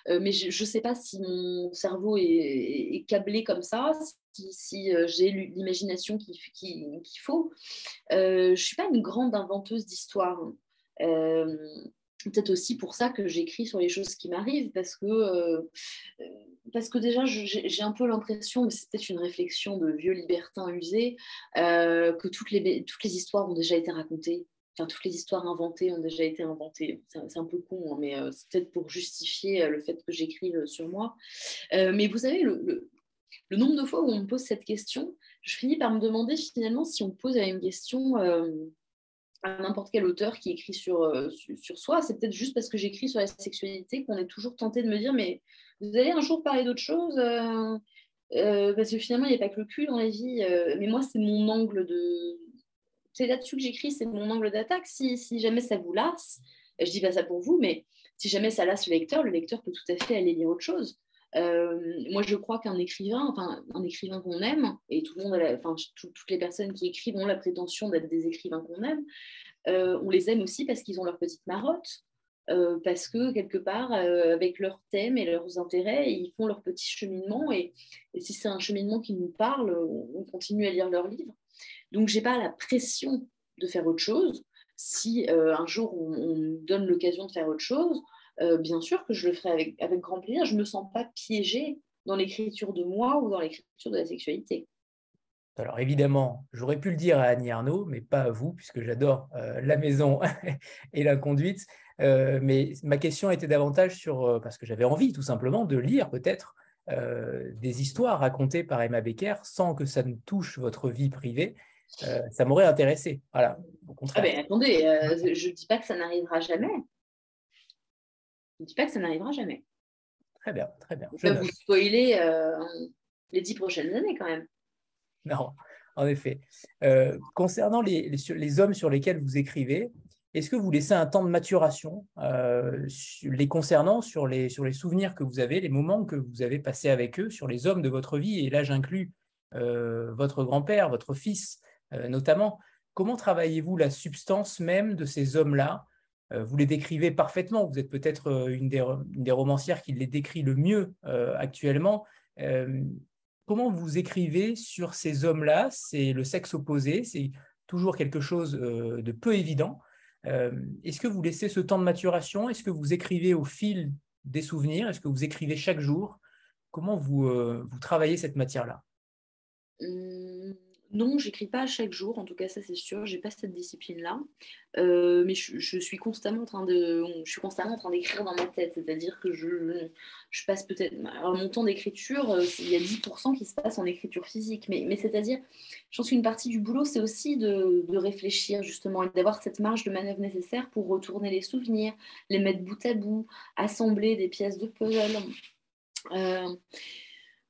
Euh, mais je ne sais pas si mon cerveau est, câblé comme ça, si, j'ai l'imagination qu'il faut. je ne suis pas une grande inventeuse d'histoire peut-être aussi pour ça que j'écris sur les choses qui m'arrivent, parce que, euh, parce que déjà, j'ai un peu l'impression, mais c'est peut-être une réflexion de vieux libertins usés, euh, que toutes les, toutes les histoires ont déjà été racontées. Toutes les histoires inventées ont déjà été inventées. C'est un peu con, hein, mais euh, c'est peut-être pour justifier le fait que j'écrive sur moi. mais vous savez, le, nombre de fois où on me pose cette question, je finis par me demander finalement si on pose une question à n'importe quel auteur qui écrit sur, euh, sur, soi. C'est peut-être juste parce que j'écris sur la sexualité qu'on est toujours tenté de me dire mais vous allez un jour parler d'autre chose euh, euh, Parce que finalement, il n'y a pas que le cul dans la vie. mais moi, c'est mon angle de. C'est là-dessus que j'écris, c'est mon angle d'attaque. Si, jamais ça vous lasse, je dis pas ça pour vous, mais si jamais ça lasse le lecteur, le lecteur peut tout à fait aller lire autre chose. Euh, moi, je crois qu'un écrivain, enfin, un écrivain qu'on aime, et tout le monde, enfin, toutes les personnes qui écrivent ont la prétention d'être des écrivains qu'on aime, euh, on les aime aussi parce qu'ils ont leur petite marotte, euh, parce que quelque part, avec leurs thèmes et leurs intérêts, ils font leur petit cheminement, et, si c'est un cheminement qui nous parle, on, continue à lire leurs livres. Donc, j'ai pas la pression de faire autre chose. Si un jour on, me donne l'occasion de faire autre chose, euh, bien sûr que je le ferai avec, grand plaisir. Je ne me sens pas piégée dans l'écriture de moi ou dans l'écriture de la sexualité. Alors évidemment, j'aurais pu le dire à Annie Arnaud, mais pas à vous, puisque j'adore euh, la maison <laughs> et la conduite. Euh, mais ma question était davantage sur, parce que j'avais envie tout simplement de lire peut-être des histoires racontées par Emma Becker sans que ça ne touche votre vie privée. Ça m'aurait intéressé. Voilà, au contraire. Ah ben, attendez, je ne dis pas que ça n'arrivera jamais. Je ne dis pas que ça n'arrivera jamais. Très bien, très bien. Je vais vous spoiler euh, les dix prochaines années quand même. Non, en effet. Euh, concernant les, les, hommes sur lesquels vous écrivez, est-ce que vous laissez un temps de maturation euh, les concernant sur les, sur les souvenirs que vous avez, les moments que vous avez passés avec eux, sur les hommes de votre vie Et là, j'inclus votre grand-père, votre fils notamment. Comment travaillez-vous la substance même de ces hommes-là? Euh, vous les décrivez parfaitement. Vous êtes peut-être euh, une, des, romancières qui les décrit le mieux euh, actuellement. comment vous écrivez sur ces hommes-là? C'est le sexe opposé, c'est toujours quelque chose de peu évident. Est-ce que vous laissez ce temps de maturation? Est-ce que vous écrivez au fil des souvenirs? Est-ce que vous écrivez chaque jour? Comment vous, travaillez cette matière-là? Mmh. Non, j'écris pas chaque jour, en tout cas ça c'est sûr, j'ai pas cette discipline-là. Euh, mais je, suis constamment en train de, je suis constamment en train d'écrire dans ma tête, c'est-à-dire que je, passe peut-être, mon temps d'écriture, euh, il y a 10% qui se passe en écriture physique, mais, mais c'est-à-dire, je pense qu'une partie du boulot c'est aussi de, réfléchir justement et d'avoir cette marge de manœuvre nécessaire pour retourner les souvenirs, les mettre bout à bout, assembler des pièces de puzzle. Euh,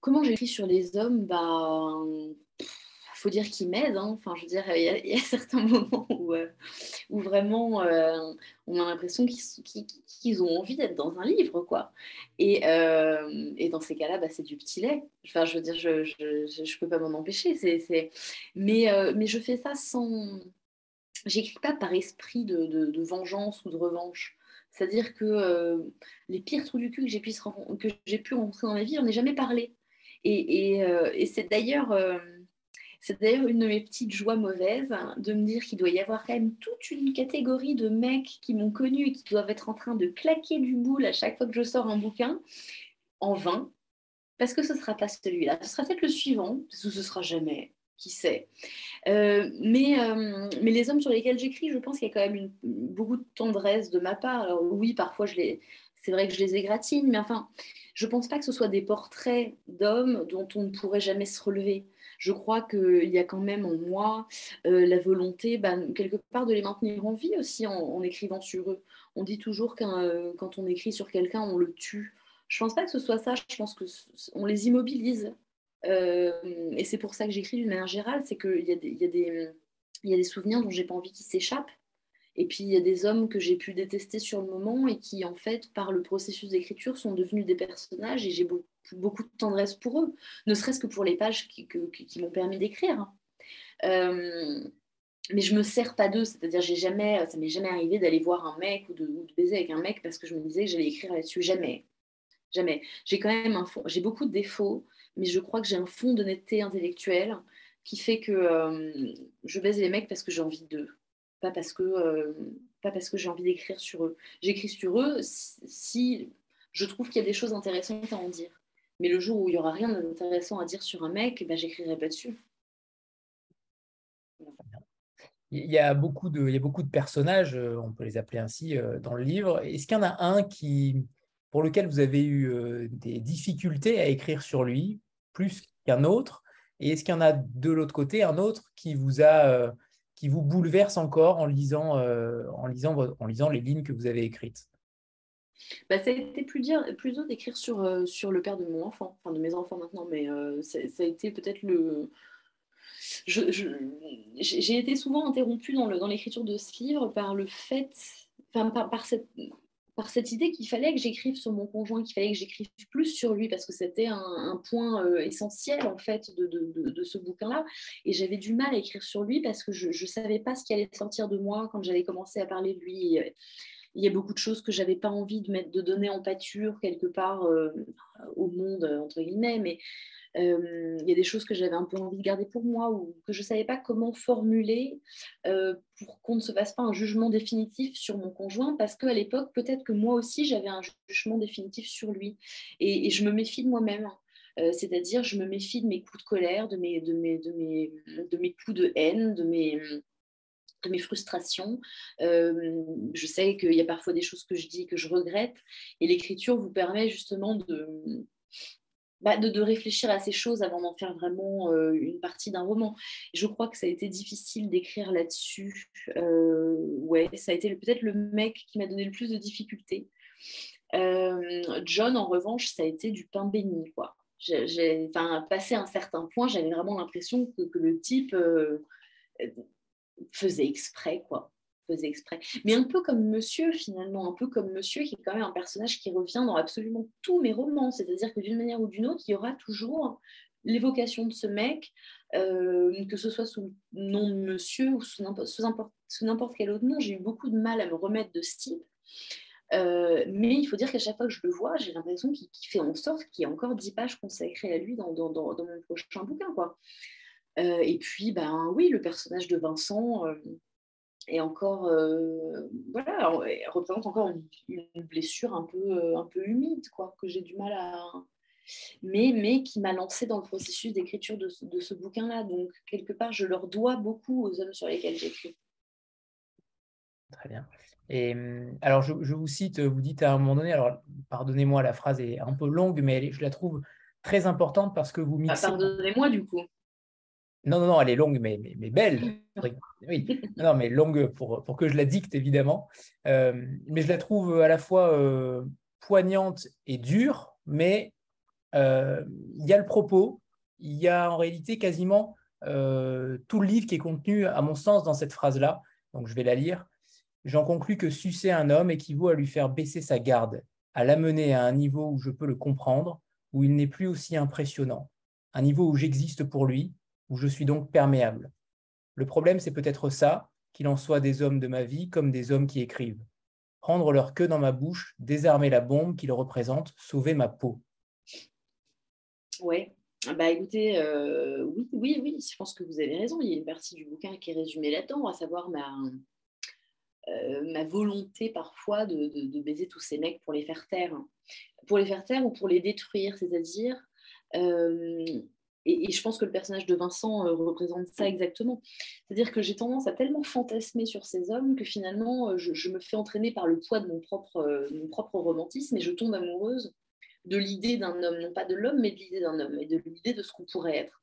comment j'écris sur les hommes? Bah, faut dire qu'ils m'aident. Hein. Enfin, je veux dire, il y, a <laughs> certains moments où, euh, où vraiment euh, on a l'impression qu'ils ont envie d'être dans un livre, quoi. Et, euh, dans ces cas-là, bah, c'est du petit lait. Enfin, je veux dire, je peux pas m'en empêcher. C'est, Mais, mais je fais ça sans. J'écris pas par esprit de, vengeance ou de revanche. C'est-à-dire que les pires trous du cul que j'ai pu, rencontrer dans ma vie, on n'est jamais parlé. Et c'est d'ailleurs C'est d'ailleurs une de mes petites joies mauvaises hein, de me dire qu'il doit y avoir quand même toute une catégorie de mecs qui m'ont connu et qui doivent être en train de claquer du boule à chaque fois que je sors un bouquin en vain, parce que ce ne sera pas celui-là. Ce sera peut-être le suivant, parce ce ne sera jamais, qui sait. Euh, mais, euh, mais les hommes sur lesquels j'écris, je pense qu'il y a quand même beaucoup de tendresse de ma part. Alors oui, parfois c'est vrai que je les égratigne, mais enfin, je ne pense pas que ce soit des portraits d'hommes dont on ne pourrait jamais se relever. Je crois qu'il y a quand même en moi euh, la volonté, bah, quelque part, de les maintenir en vie aussi en, écrivant sur eux. On dit toujours qu'un quand on écrit sur quelqu'un, on le tue. Je ne pense pas que ce soit ça. Je pense qu'on les immobilise. Euh, et c'est pour ça que j'écris d'une manière générale, c'est qu'il y, a des, souvenirs dont j'ai pas envie qu'ils s'échappent. Et puis il y a des hommes que j'ai pu détester sur le moment et qui, en fait, par le processus d'écriture, sont devenus des personnages et j'ai beaucoup, de tendresse pour eux, ne serait-ce que pour les pages qui, m'ont permis d'écrire. Euh, mais je me sers pas d'eux, c'est-à-dire j'ai jamais, ça m'est jamais arrivé d'aller voir un mec ou de, baiser avec un mec parce que je me disais que j'allais écrire là-dessus. Jamais, jamais. J'ai quand même j'ai beaucoup de défauts, mais je crois que j'ai un fond d'honnêteté intellectuelle qui fait que euh, je baise les mecs parce que j'ai envie d'eux, pas parce que, euh, que j'ai envie d'écrire sur eux. J'écris sur eux si je trouve qu'il y a des choses intéressantes à en dire. Mais le jour où il n'y aura rien d'intéressant à dire sur un mec, ben, j'écrirai pas dessus. Il y, a beaucoup de, il y a beaucoup de personnages, euh, on peut les appeler ainsi, dans le livre. Est-ce qu'il y en a un qui, pour lequel vous avez eu euh, des difficultés à écrire sur lui, plus qu'un autre. Et est-ce qu'il y en a de l'autre côté un autre qui vous a euh, qui vous bouleverse encore en lisant, euh, en, lisant, en lisant les lignes que vous avez écrites? Bah, ça a été plus, dur, plus d'écrire sur, sur le père de mon enfant, enfin de mes enfants maintenant, mais ça, a été peut-être le, j'ai été souvent interrompue dans l'écriture dans de ce livre par le fait, enfin, par cette, par cette idée qu'il fallait que j'écrive sur mon conjoint, qu'il fallait que j'écrive plus sur lui, parce que c'était un, point euh, essentiel en fait de, de, ce bouquin-là. Et j'avais du mal à écrire sur lui parce que je ne savais pas ce qui allait sortir de moi quand j'allais commencer à parler de lui. Il y a beaucoup de choses que j'avais pas envie de mettre, de donner en pâture quelque part euh, au monde entre guillemets, mais euh, il y a des choses que j'avais un peu envie de garder pour moi ou que je ne savais pas comment formuler euh, pour qu'on ne se fasse pas un jugement définitif sur mon conjoint parce qu'à l'époque, peut-être que moi aussi, j'avais un jugement définitif sur lui. Et, je me méfie de moi-même. Euh, c'est-à-dire, je me méfie de mes coups de colère, de mes, de mes, de mes, de mes coups de haine, de mes, de mes frustrations. je sais qu'il y a parfois des choses que je dis que je regrette. Et l'écriture vous permet justement de, bah, de, réfléchir à ces choses avant d'en faire vraiment euh, une partie d'un roman. Je crois que ça a été difficile d'écrire là-dessus. Euh, ouais, ça a été peut-être le mec qui m'a donné le plus de difficultés. Euh, John, en revanche, ça a été du pain béni. Quoi. J'ai, passé un certain point, j'avais vraiment l'impression que, que, le type faisait exprès. quoi exprès. Mais un peu comme Monsieur, finalement, un peu comme Monsieur, qui est quand même un personnage qui revient dans absolument tous mes romans. C'est-à-dire que d'une manière ou d'une autre, il y aura toujours l'évocation de ce mec, euh, que ce soit sous le nom de Monsieur ou sous n'importe quel autre nom. J'ai eu beaucoup de mal à me remettre de ce type. Euh, mais il faut dire qu'à chaque fois que je le vois, j'ai l'impression qu'il fait en sorte qu'il y ait encore 10 pages consacrées à lui dans, mon prochain bouquin. Quoi. Euh, et puis, ben oui, le personnage de Vincent, et encore, euh, voilà, elle représente encore une, blessure un peu, euh, un peu humide, quoi, que j'ai du mal à. Mais, mais qui m'a lancé dans le processus d'écriture de, de, ce bouquin-là. Donc, quelque part, je leur dois beaucoup aux hommes sur lesquels j'écris. Très bien. Et alors, je, je, vous cite, vous dites à un moment donné, alors pardonnez-moi, la phrase est un peu longue, mais je la trouve très importante parce que vous ah, mixez. pardonnez-moi, du coup. Non, non, non, elle est longue, mais, mais, belle. Oui, non, mais longue pour, pour que je la dicte, évidemment. Euh, mais je la trouve à la fois euh, poignante et dure, mais euh, il y a le propos, il y a en réalité quasiment tout le livre qui est contenu, à mon sens, dans cette phrase-là. Donc, je vais la lire. J'en conclus que sucer un homme équivaut à lui faire baisser sa garde, à l'amener à un niveau où je peux le comprendre, où il n'est plus aussi impressionnant, un niveau où j'existe pour lui, où je suis donc perméable. Le problème, c'est peut-être ça, qu'il en soit des hommes de ma vie comme des hommes qui écrivent. Prendre leur queue dans ma bouche, désarmer la bombe qu'ils représentent, sauver ma peau. Ouais, bah écoutez, euh, oui, oui, oui, je pense que vous avez raison. Il y a une partie du bouquin qui est résumée là-dedans, à savoir ma, euh, volonté parfois de, baiser tous ces mecs pour les faire taire. Pour les faire taire ou pour les détruire, c'est-à-dire. Euh, et, je pense que le personnage de Vincent représente ça exactement. C'est-à-dire que j'ai tendance à tellement fantasmer sur ces hommes que finalement, je, me fais entraîner par le poids de mon propre, mon propre romantisme et je tombe amoureuse de l'idée d'un homme, non pas de l'homme, mais de l'idée d'un homme et de l'idée de ce qu'on pourrait être.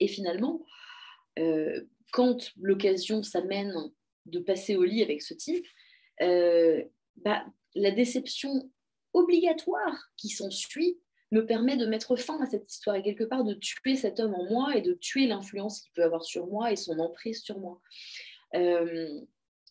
Et finalement, euh, quand l'occasion s'amène de passer au lit avec ce type, euh, bah, la déception obligatoire qui s'ensuit me permet de mettre fin à cette histoire et quelque part de tuer cet homme en moi et de tuer l'influence qu'il peut avoir sur moi et son emprise sur moi. Euh,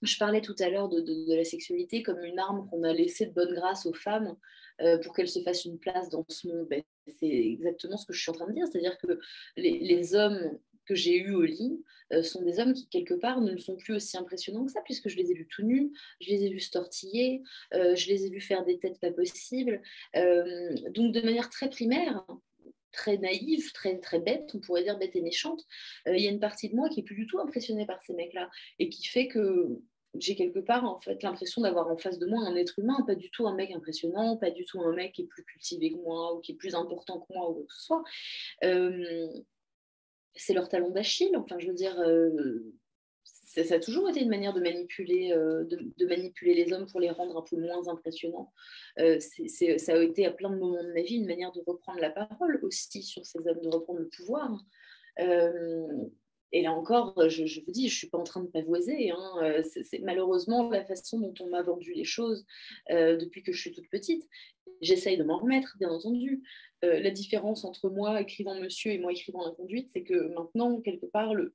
je parlais tout à l'heure de, la sexualité comme une arme qu'on a laissée de bonne grâce aux femmes euh, pour qu'elles se fassent une place dans ce monde. Ben, c'est exactement ce que je suis en train de dire, c'est-à-dire que les, hommes que j'ai eus au lit euh, sont des hommes qui, quelque part, ne sont plus aussi impressionnants que ça, puisque je les ai vus tout nus, je les ai vus se tortiller, euh, je les ai vus faire des têtes pas possibles. donc, de manière très primaire, très naïve, très, très bête, on pourrait dire bête et méchante, il y a une partie de moi qui est plus du tout impressionnée par ces mecs-là et qui fait que j'ai quelque part en fait l'impression d'avoir en face de moi un être humain, pas du tout un mec impressionnant, pas du tout un mec qui est plus cultivé que moi ou qui est plus important que moi ou quoi que ce soit. Euh, c'est leur talon d'Achille, enfin je veux dire, euh, ça, a toujours été une manière de manipuler, euh, de, manipuler les hommes pour les rendre un peu moins impressionnants. ça a été à plein de moments de ma vie une manière de reprendre la parole aussi sur ces hommes, de reprendre le pouvoir. Et là encore, je, vous dis, je ne suis pas en train de pavoiser. Hein. Euh, c'est malheureusement la façon dont on m'a vendu les choses euh, depuis que je suis toute petite. J'essaye de m'en remettre, bien entendu. Euh, la différence entre moi écrivant monsieur et moi écrivant la conduite, c'est que maintenant, quelque part, le,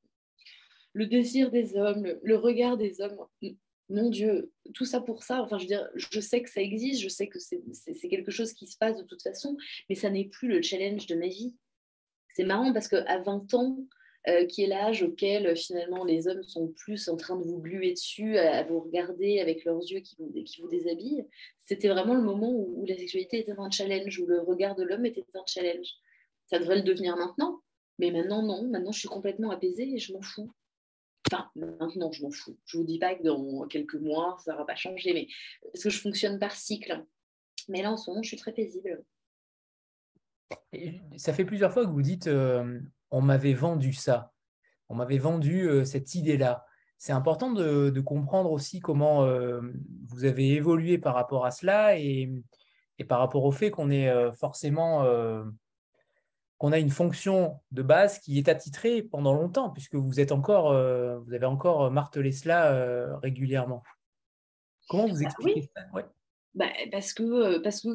le désir des hommes, le, regard des hommes, mon Dieu, tout ça pour ça, enfin je veux dire, je sais que ça existe, je sais que c'est quelque chose qui se passe de toute façon, mais ça n'est plus le challenge de ma vie. C'est marrant parce qu'à 20 ans, euh, qui est l'âge auquel euh, finalement les hommes sont plus en train de vous gluer dessus, à, vous regarder avec leurs yeux qui vous, qui déshabillent. C'était vraiment le moment où, la sexualité était un challenge, où le regard de l'homme était un challenge. Ça devrait le devenir maintenant, mais maintenant non, maintenant je suis complètement apaisée et je m'en fous. Enfin, maintenant je m'en fous. Je ne vous dis pas que dans quelques mois ça va pas changer, mais parce que je fonctionne par cycle. Mais là en ce moment je suis très paisible. ça fait plusieurs fois que vous dites euh, on m'avait vendu ça, on m'avait vendu euh, cette idée-là. C'est important de, comprendre aussi comment euh, vous avez évolué par rapport à cela et, par rapport au fait qu'on est euh, forcément qu'on a une fonction de base qui est attitrée pendant longtemps, puisque vous êtes encore, vous avez encore martelé cela régulièrement. Comment vous bah expliquez ça? Bah, parce, que, euh, parce que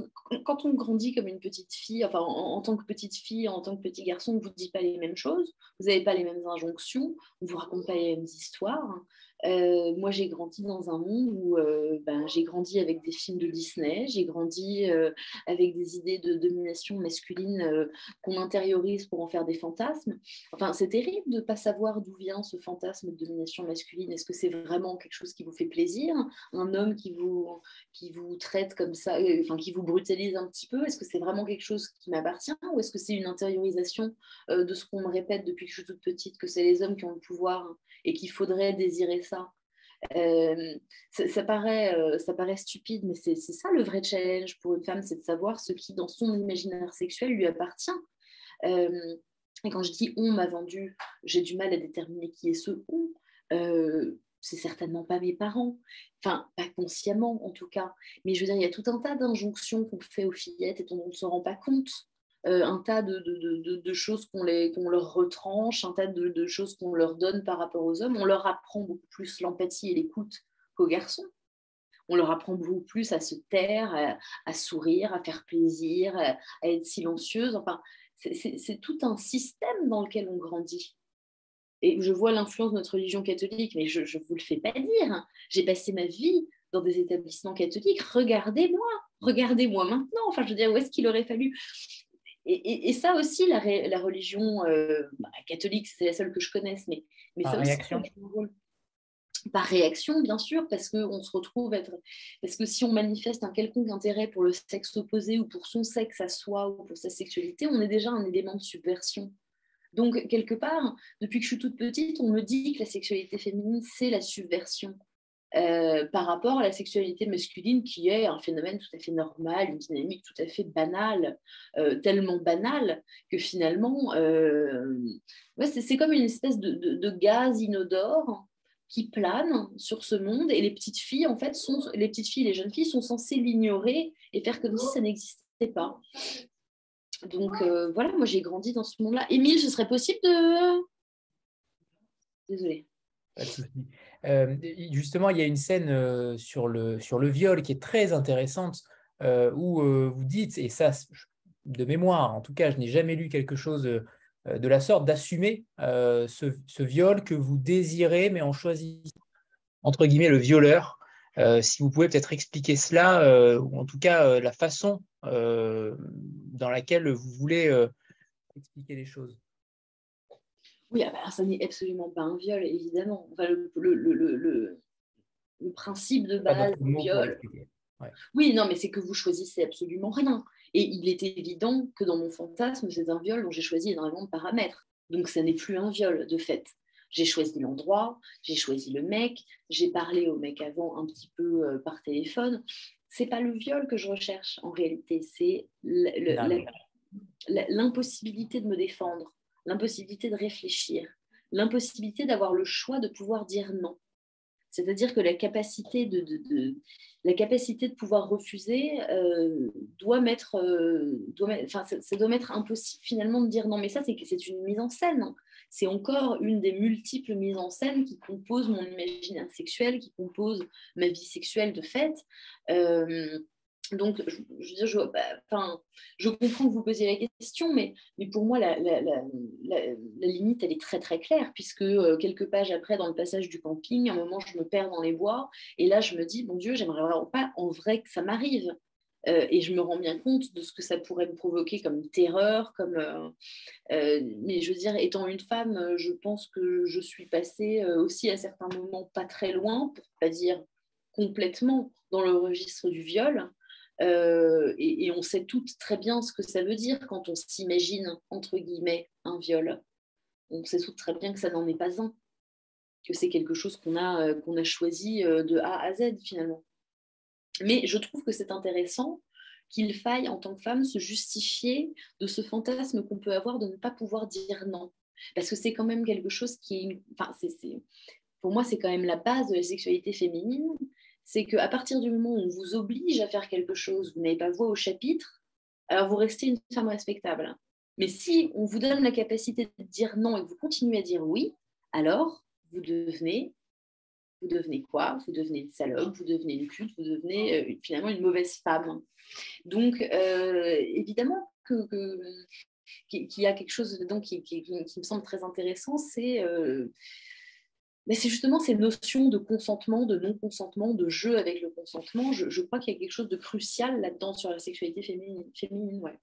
quand on grandit comme une petite fille, enfin en, tant que petite fille, en tant que petit garçon, on ne vous dit pas les mêmes choses, vous n'avez pas les mêmes injonctions, on ne vous raconte pas les mêmes histoires. Euh, moi, j'ai grandi dans un monde où euh, ben, j'ai grandi avec des films de Disney, j'ai grandi avec des idées de domination masculine qu'on intériorise pour en faire des fantasmes. Enfin, c'est terrible de ne pas savoir d'où vient ce fantasme de domination masculine. Est-ce que c'est vraiment quelque chose qui vous fait plaisir? Un homme qui vous, qui vous traite comme ça, enfin, qui vous brutalise un petit peu? Est-ce que c'est vraiment quelque chose qui m'appartient? Ou est-ce que c'est une intériorisation de ce qu'on me répète depuis que je suis toute petite, que c'est les hommes qui ont le pouvoir et qu'il faudrait désirer ça. Euh, ça, paraît, euh, ça paraît stupide, mais c'est ça le vrai challenge pour une femme, c'est de savoir ce qui, dans son imaginaire sexuel, lui appartient. Euh, et quand je dis on m'a vendu, j'ai du mal à déterminer qui est ce on. c'est certainement pas mes parents, enfin pas consciemment en tout cas, mais je veux dire, il y a tout un tas d'injonctions qu'on fait aux fillettes et dont on ne se rend pas compte. Euh, un tas de, choses qu'on leur retranche, un tas de, choses qu'on leur donne par rapport aux hommes. On leur apprend beaucoup plus l'empathie et l'écoute qu'aux garçons. On leur apprend beaucoup plus à se taire, à, sourire, à faire plaisir, à, être silencieuse. Enfin, c'est tout un système dans lequel on grandit. Et je vois l'influence de notre religion catholique, mais je ne vous le fais pas dire. J'ai passé ma vie dans des établissements catholiques. Regardez-moi, regardez-moi maintenant. Enfin, je veux dire, où est-ce qu'il aurait fallu et, ça aussi, la, la religion euh, bah, catholique, c'est la seule que je connaisse, mais, mais ça aussi, par réaction, bien sûr, parce qu'on se retrouve être. Parce que si on manifeste un quelconque intérêt pour le sexe opposé ou pour son sexe à soi ou pour sa sexualité, on est déjà un élément de subversion. Donc, quelque part, depuis que je suis toute petite, on me dit que la sexualité féminine, c'est la subversion. Euh, par rapport à la sexualité masculine qui est un phénomène tout à fait normal, une dynamique tout à fait banale, euh, tellement banale que finalement, euh, c'est comme une espèce de, gaz inodore qui plane sur ce monde et les petites filles, en fait, sont, les petites filles, les jeunes filles sont censées l'ignorer et faire comme si ça n'existait pas. Donc voilà, moi j'ai grandi dans ce monde-là. Émile, ce serait possible de... Désolée. Euh, justement, il y a une scène euh, sur, le, viol qui est très intéressante euh, où vous dites, et ça, de mémoire, en tout cas, je n'ai jamais lu quelque chose de la sorte, d'assumer ce, viol que vous désirez, mais en choisissant, entre guillemets, le violeur. si vous pouvez peut-être expliquer cela, ou en tout cas la façon dans laquelle vous voulez expliquer les choses. Oui, bah, ça n'est absolument pas un viol, évidemment. le, principe de base du viol. Oui, non, mais c'est que vous choisissez absolument rien. Et il est évident que dans mon fantasme, c'est un viol dont j'ai choisi énormément de paramètres. Donc, ça n'est plus un viol, de fait. J'ai choisi l'endroit, j'ai choisi le mec, j'ai parlé au mec avant un petit peu euh, par téléphone. C'est pas le viol que je recherche en réalité, c'est l'impossibilité de me défendre l'impossibilité de réfléchir, l'impossibilité d'avoir le choix de pouvoir dire non. C'est-à-dire que la capacité de, pouvoir refuser euh, doit mettre, euh, impossible finalement de dire non. Mais ça, c'est une mise en scène. C'est encore une des multiples mises en scène qui composent mon imaginaire sexuel, qui composent ma vie sexuelle de fait. Euh, donc, je, je, je, bah, je, comprends que vous posiez la question, mais, mais pour moi, la, limite, elle est très très claire, puisque euh, quelques pages après, dans le passage du camping, à un moment, je me perds dans les bois, et là, je me dis, mon Dieu, j'aimerais vraiment pas en vrai que ça m'arrive. Euh, et je me rends bien compte de ce que ça pourrait me provoquer comme terreur, comme. Euh, mais je veux dire, étant une femme, je pense que je suis passée aussi à certains moments pas très loin, pour pas dire complètement dans le registre du viol. Euh, et, on sait toutes très bien ce que ça veut dire quand on s'imagine, entre guillemets, un viol. On sait toutes très bien que ça n'en est pas un, que c'est quelque chose qu'on a, euh, a choisi euh, de A à Z finalement. Mais je trouve que c'est intéressant qu'il faille, en tant que femme, se justifier de ce fantasme qu'on peut avoir de ne pas pouvoir dire non. Parce que c'est quand même quelque chose qui est... Enfin, pour moi, c'est quand même la base de la sexualité féminine c'est qu'à partir du moment où on vous oblige à faire quelque chose, vous n'avez pas voix au chapitre, alors vous restez une femme respectable. Mais si on vous donne la capacité de dire non et que vous continuez à dire oui, alors vous devenez, vous devenez quoi? Vous devenez une salope, vous devenez une pute, vous devenez euh, finalement une mauvaise femme. Donc euh, évidemment qu'il y a quelque chose dedans qui, me semble très intéressant, c'est euh, mais c'est justement ces notions de consentement, de non-consentement, de jeu avec le consentement. Je, crois qu'il y a quelque chose de crucial là-dedans sur la sexualité féminine. féminine ouais.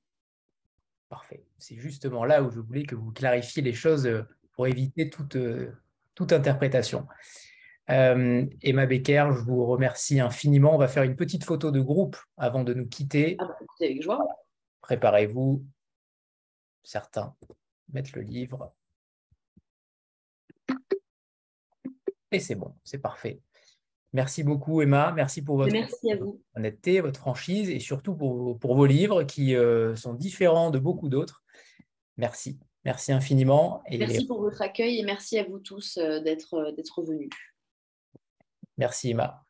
Parfait. C'est justement là où je voulais que vous clarifiez les choses euh, pour éviter toute, euh, toute interprétation. Euh, Emma Becker, je vous remercie infiniment. On va faire une petite photo de groupe avant de nous quitter. Ah bah, avec joie. Préparez-vous. Certains mettent le livre. Et c'est bon, c'est parfait. Merci beaucoup Emma, merci pour votre honnêteté, votre franchise et surtout pour, pour vos livres qui euh, sont différents de beaucoup d'autres. Merci, merci infiniment. Et... Merci pour votre accueil et merci à vous tous euh, d'être euh, d'être venus. Merci Emma.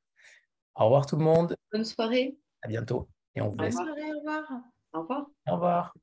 Au revoir tout le monde. Bonne soirée. À bientôt. Et on vous Bonne soirée, au revoir. Au revoir. Au revoir.